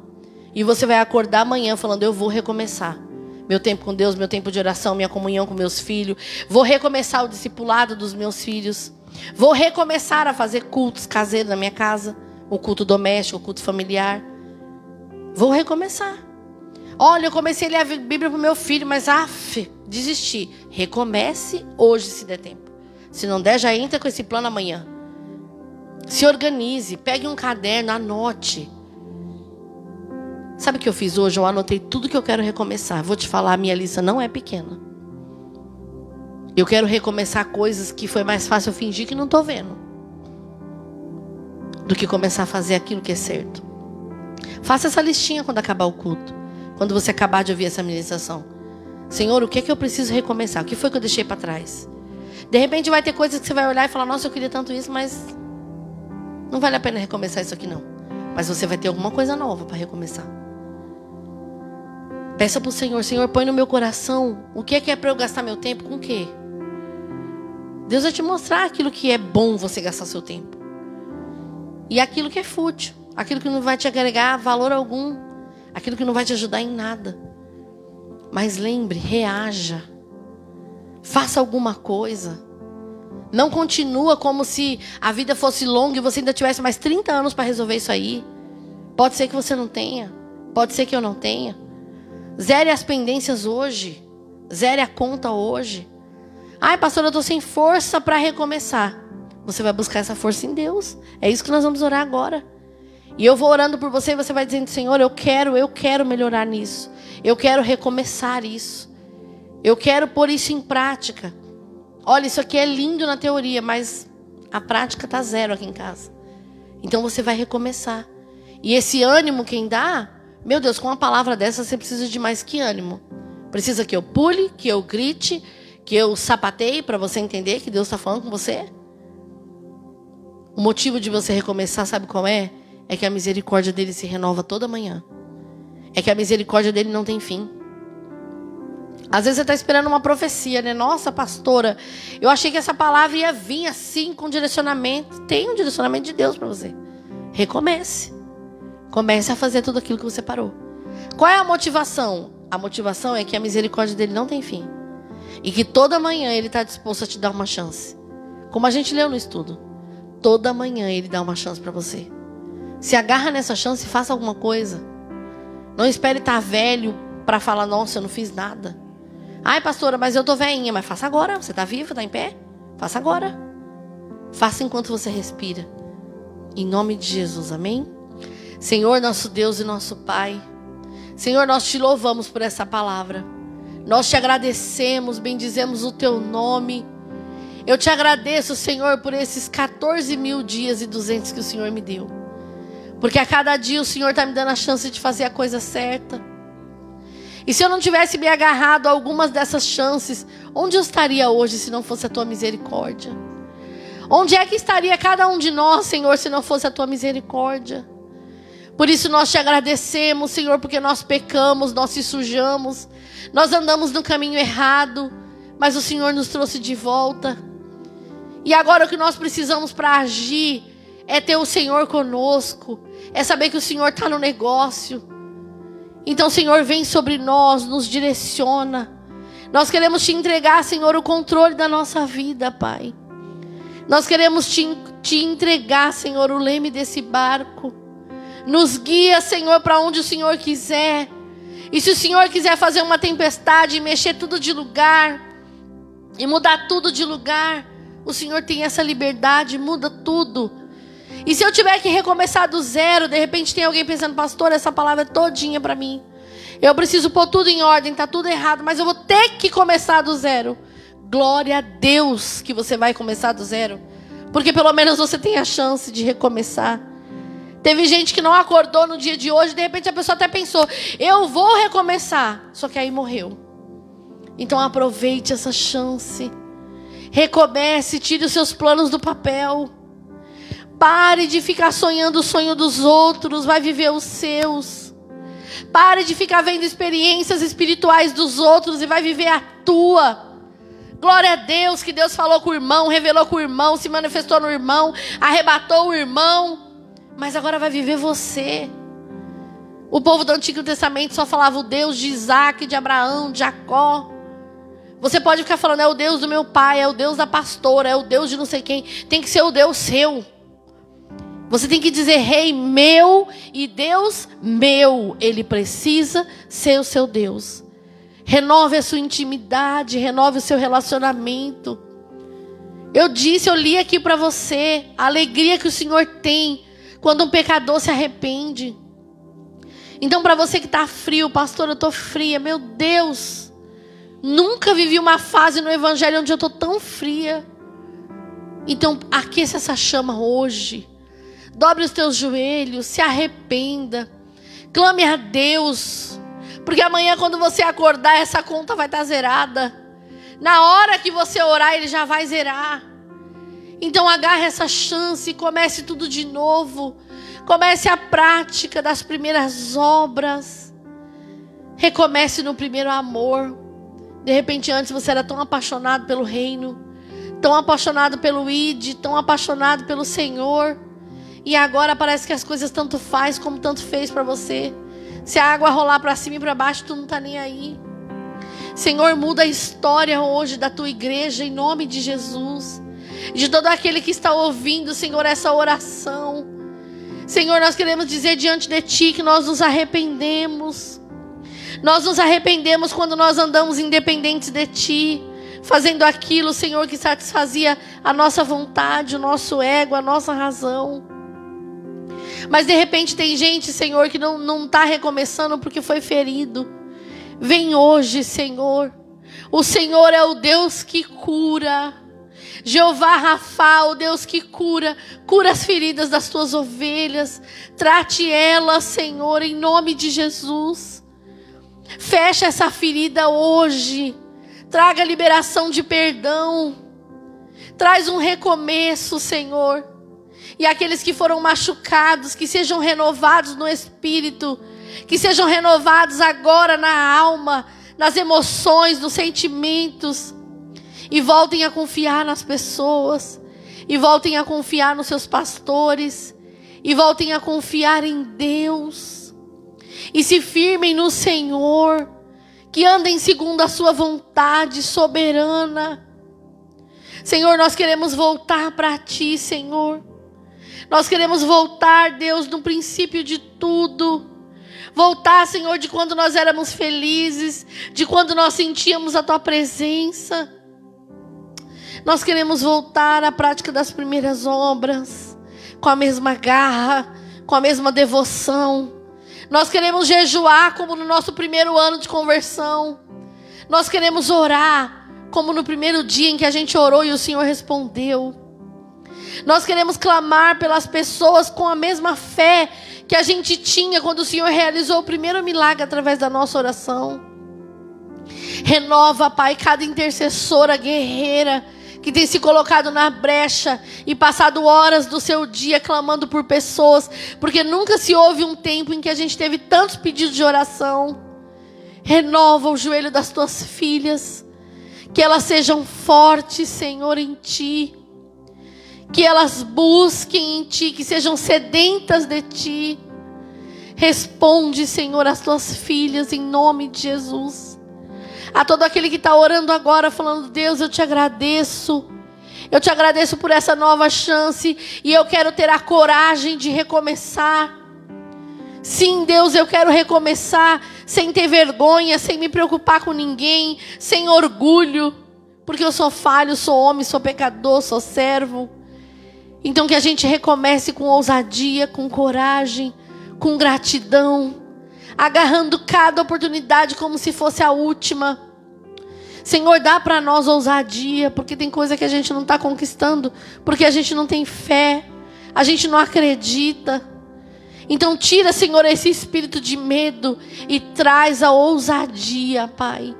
E você vai acordar amanhã falando: Eu vou recomeçar. Meu tempo com Deus, meu tempo de oração, minha comunhão com meus filhos. Vou recomeçar o discipulado dos meus filhos. Vou recomeçar a fazer cultos caseiros na minha casa. O culto doméstico, o culto familiar. Vou recomeçar. Olha, eu comecei a ler a Bíblia para o meu filho, mas af, desisti. Recomece hoje, se der tempo. Se não der, já entra com esse plano amanhã. Se organize, pegue um caderno, anote. Sabe o que eu fiz hoje? Eu anotei tudo que eu quero recomeçar. Vou te falar, a minha lista não é pequena. Eu quero recomeçar coisas que foi mais fácil eu fingir que não estou vendo. Do que começar a fazer aquilo que é certo. Faça essa listinha quando acabar o culto. Quando você acabar de ouvir essa ministração. Senhor, o que é que eu preciso recomeçar? O que foi que eu deixei para trás? De repente vai ter coisas que você vai olhar e falar: Nossa, eu queria tanto isso, mas não vale a pena recomeçar isso aqui não. Mas você vai ter alguma coisa nova para recomeçar. Peça para o Senhor: Senhor, põe no meu coração o que é que é para eu gastar meu tempo com o quê? Deus vai te mostrar aquilo que é bom você gastar seu tempo. E aquilo que é fútil, aquilo que não vai te agregar valor algum aquilo que não vai te ajudar em nada. Mas lembre, reaja. Faça alguma coisa. Não continua como se a vida fosse longa e você ainda tivesse mais 30 anos para resolver isso aí. Pode ser que você não tenha. Pode ser que eu não tenha. Zere as pendências hoje. Zere a conta hoje. Ai, pastor, eu estou sem força para recomeçar. Você vai buscar essa força em Deus. É isso que nós vamos orar agora. E eu vou orando por você e você vai dizendo: Senhor, eu quero, eu quero melhorar nisso. Eu quero recomeçar isso. Eu quero pôr isso em prática. Olha, isso aqui é lindo na teoria, mas a prática está zero aqui em casa. Então você vai recomeçar. E esse ânimo quem dá, meu Deus, com uma palavra dessa você precisa de mais que ânimo. Precisa que eu pule, que eu grite, que eu sapateie para você entender que Deus está falando com você? O motivo de você recomeçar, sabe qual é? É que a misericórdia dele se renova toda manhã. É que a misericórdia dele não tem fim. Às vezes você está esperando uma profecia, né? Nossa, pastora, eu achei que essa palavra ia vir assim, com direcionamento. Tem um direcionamento de Deus para você. Recomece. Comece a fazer tudo aquilo que você parou. Qual é a motivação? A motivação é que a misericórdia dele não tem fim. E que toda manhã ele está disposto a te dar uma chance. Como a gente leu no estudo. Toda manhã ele dá uma chance para você. Se agarra nessa chance e faça alguma coisa. Não espere estar tá velho para falar, nossa, eu não fiz nada. Ai, pastora, mas eu tô veinha. Mas faça agora. Você está vivo, está em pé? Faça agora. Faça enquanto você respira. Em nome de Jesus, amém? Senhor, nosso Deus e nosso Pai. Senhor, nós te louvamos por essa palavra. Nós te agradecemos, bendizemos o teu nome. Eu te agradeço, Senhor, por esses 14 mil dias e 200 que o Senhor me deu. Porque a cada dia o Senhor está me dando a chance de fazer a coisa certa. E se eu não tivesse me agarrado a algumas dessas chances, onde eu estaria hoje se não fosse a tua misericórdia? Onde é que estaria cada um de nós, Senhor, se não fosse a tua misericórdia? Por isso nós te agradecemos, Senhor, porque nós pecamos, nós se sujamos, nós andamos no caminho errado, mas o Senhor nos trouxe de volta. E agora o que nós precisamos para agir é ter o Senhor conosco, é saber que o Senhor está no negócio. Então, Senhor, vem sobre nós, nos direciona. Nós queremos te entregar, Senhor, o controle da nossa vida, Pai. Nós queremos te, te entregar, Senhor, o leme desse barco. Nos guia, Senhor, para onde o Senhor quiser. E se o Senhor quiser fazer uma tempestade, mexer tudo de lugar e mudar tudo de lugar, o Senhor tem essa liberdade, muda tudo. E se eu tiver que recomeçar do zero, de repente tem alguém pensando, pastor, essa palavra é todinha para mim. Eu preciso pôr tudo em ordem, tá tudo errado, mas eu vou ter que começar do zero. Glória a Deus que você vai começar do zero. Porque pelo menos você tem a chance de recomeçar. Teve gente que não acordou no dia de hoje, de repente a pessoa até pensou: eu vou recomeçar. Só que aí morreu. Então aproveite essa chance. Recomece, tire os seus planos do papel. Pare de ficar sonhando o sonho dos outros, vai viver os seus. Pare de ficar vendo experiências espirituais dos outros e vai viver a tua. Glória a Deus que Deus falou com o irmão, revelou com o irmão, se manifestou no irmão, arrebatou o irmão mas agora vai viver você. O povo do Antigo Testamento só falava o Deus de Isaac, de Abraão, de Jacó. Você pode ficar falando, é o Deus do meu pai, é o Deus da pastora, é o Deus de não sei quem. Tem que ser o Deus seu. Você tem que dizer, rei meu e Deus meu. Ele precisa ser o seu Deus. Renove a sua intimidade, renove o seu relacionamento. Eu disse, eu li aqui para você a alegria que o Senhor tem quando um pecador se arrepende. Então, para você que está frio, pastor, eu estou fria, meu Deus, nunca vivi uma fase no Evangelho onde eu estou tão fria. Então, aqueça essa chama hoje. Dobre os teus joelhos, se arrependa, clame a Deus, porque amanhã, quando você acordar, essa conta vai estar tá zerada. Na hora que você orar, ele já vai zerar. Então agarre essa chance e comece tudo de novo. Comece a prática das primeiras obras. Recomece no primeiro amor. De repente, antes você era tão apaixonado pelo reino, tão apaixonado pelo ID, tão apaixonado pelo Senhor. E agora parece que as coisas tanto faz como tanto fez para você. Se a água rolar para cima e para baixo, tu não está nem aí. Senhor, muda a história hoje da tua igreja em nome de Jesus de todo aquele que está ouvindo, Senhor, essa oração. Senhor, nós queremos dizer diante de Ti que nós nos arrependemos. Nós nos arrependemos quando nós andamos independentes de Ti, fazendo aquilo, Senhor, que satisfazia a nossa vontade, o nosso ego, a nossa razão. Mas de repente tem gente, Senhor, que não está recomeçando porque foi ferido. Vem hoje, Senhor. O Senhor é o Deus que cura. Jeová Rafa, o Deus que cura, cura as feridas das tuas ovelhas. Trate elas, Senhor, em nome de Jesus. Fecha essa ferida hoje. Traga liberação de perdão. Traz um recomeço, Senhor. E aqueles que foram machucados, que sejam renovados no espírito, que sejam renovados agora na alma, nas emoções, nos sentimentos, e voltem a confiar nas pessoas, e voltem a confiar nos seus pastores, e voltem a confiar em Deus, e se firmem no Senhor, que andem segundo a Sua vontade soberana. Senhor, nós queremos voltar para Ti, Senhor. Nós queremos voltar, Deus, no princípio de tudo. Voltar, Senhor, de quando nós éramos felizes, de quando nós sentíamos a Tua presença. Nós queremos voltar à prática das primeiras obras, com a mesma garra, com a mesma devoção. Nós queremos jejuar como no nosso primeiro ano de conversão. Nós queremos orar como no primeiro dia em que a gente orou e o Senhor respondeu. Nós queremos clamar pelas pessoas com a mesma fé que a gente tinha quando o Senhor realizou o primeiro milagre através da nossa oração. Renova, Pai, cada intercessora guerreira que tem se colocado na brecha e passado horas do seu dia clamando por pessoas, porque nunca se houve um tempo em que a gente teve tantos pedidos de oração. Renova o joelho das tuas filhas, que elas sejam fortes, Senhor, em ti. Que elas busquem em ti, que sejam sedentas de ti. Responde, Senhor, às tuas filhas, em nome de Jesus. A todo aquele que está orando agora, falando: Deus, eu te agradeço. Eu te agradeço por essa nova chance. E eu quero ter a coragem de recomeçar. Sim, Deus, eu quero recomeçar sem ter vergonha, sem me preocupar com ninguém, sem orgulho, porque eu sou falho, sou homem, sou pecador, sou servo. Então que a gente recomece com ousadia, com coragem, com gratidão agarrando cada oportunidade como se fosse a última. Senhor, dá para nós ousadia, porque tem coisa que a gente não está conquistando, porque a gente não tem fé, a gente não acredita. Então, tira, Senhor, esse espírito de medo e traz a ousadia, Pai.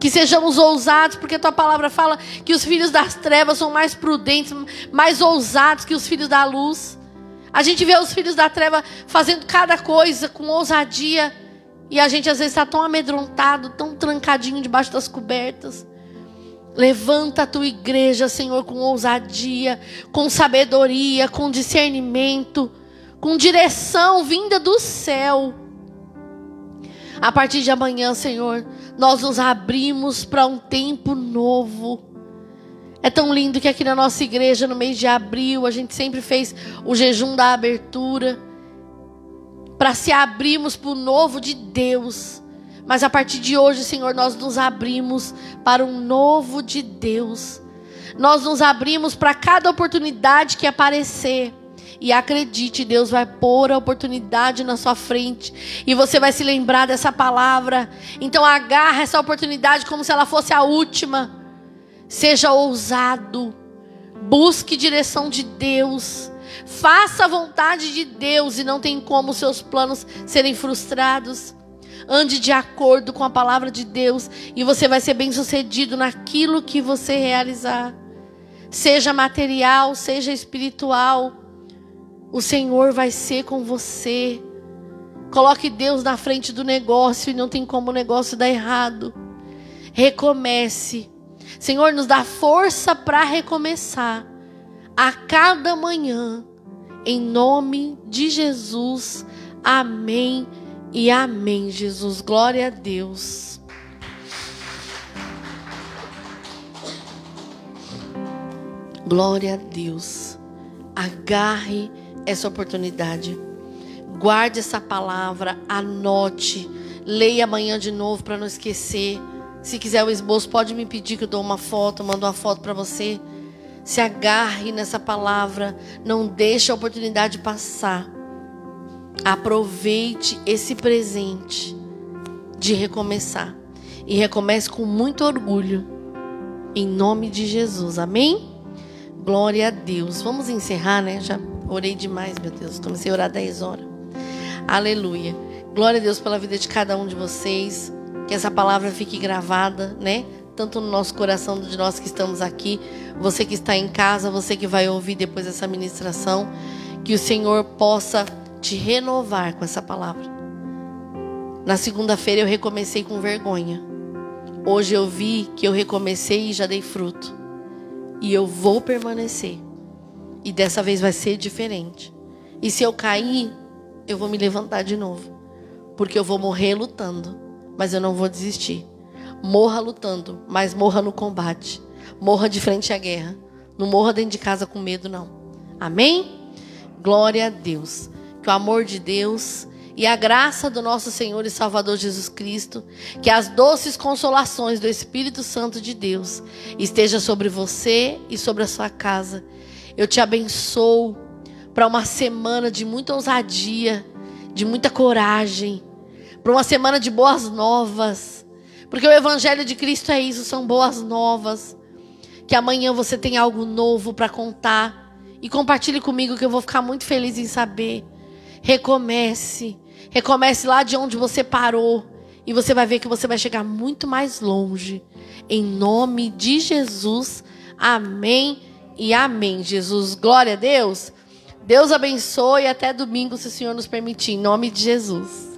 Que sejamos ousados, porque a tua palavra fala que os filhos das trevas são mais prudentes, mais ousados que os filhos da luz. A gente vê os filhos da treva fazendo cada coisa com ousadia. E a gente às vezes está tão amedrontado, tão trancadinho debaixo das cobertas. Levanta a tua igreja, Senhor, com ousadia, com sabedoria, com discernimento, com direção vinda do céu. A partir de amanhã, Senhor, nós nos abrimos para um tempo novo. É tão lindo que aqui na nossa igreja, no mês de abril, a gente sempre fez o jejum da abertura para se abrirmos para o novo de Deus. Mas a partir de hoje, Senhor, nós nos abrimos para um novo de Deus. Nós nos abrimos para cada oportunidade que aparecer. E acredite, Deus vai pôr a oportunidade na sua frente. E você vai se lembrar dessa palavra. Então agarra essa oportunidade como se ela fosse a última. Seja ousado. Busque direção de Deus. Faça a vontade de Deus e não tem como seus planos serem frustrados. Ande de acordo com a palavra de Deus e você vai ser bem-sucedido naquilo que você realizar. Seja material, seja espiritual. O Senhor vai ser com você. Coloque Deus na frente do negócio e não tem como o negócio dar errado. Recomece. Senhor, nos dá força para recomeçar a cada manhã. Em nome de Jesus. Amém e amém, Jesus. Glória a Deus. Glória a Deus. Agarre essa oportunidade. Guarde essa palavra, anote, leia amanhã de novo para não esquecer. Se quiser o esboço, pode me pedir que eu dou uma foto, mando uma foto para você. Se agarre nessa palavra, não deixe a oportunidade passar. Aproveite esse presente de recomeçar. E recomece com muito orgulho. Em nome de Jesus. Amém? Glória a Deus. Vamos encerrar, né? Já orei demais, meu Deus. Comecei a orar 10 horas. Aleluia. Glória a Deus pela vida de cada um de vocês. Que essa palavra fique gravada, né? Tanto no nosso coração de nós que estamos aqui, você que está em casa, você que vai ouvir depois essa ministração, que o Senhor possa te renovar com essa palavra. Na segunda-feira eu recomecei com vergonha. Hoje eu vi que eu recomecei e já dei fruto. E eu vou permanecer. E dessa vez vai ser diferente. E se eu cair, eu vou me levantar de novo. Porque eu vou morrer lutando. Mas eu não vou desistir. Morra lutando, mas morra no combate. Morra de frente à guerra. Não morra dentro de casa com medo, não. Amém? Glória a Deus. Que o amor de Deus e a graça do nosso Senhor e Salvador Jesus Cristo, que as doces consolações do Espírito Santo de Deus esteja sobre você e sobre a sua casa. Eu te abençoo para uma semana de muita ousadia, de muita coragem, para uma semana de boas novas. Porque o evangelho de Cristo é isso, são boas novas. Que amanhã você tenha algo novo para contar e compartilhe comigo que eu vou ficar muito feliz em saber. Recomece Recomece lá de onde você parou. E você vai ver que você vai chegar muito mais longe. Em nome de Jesus. Amém e amém. Jesus, glória a Deus. Deus abençoe até domingo, se o Senhor nos permitir. Em nome de Jesus.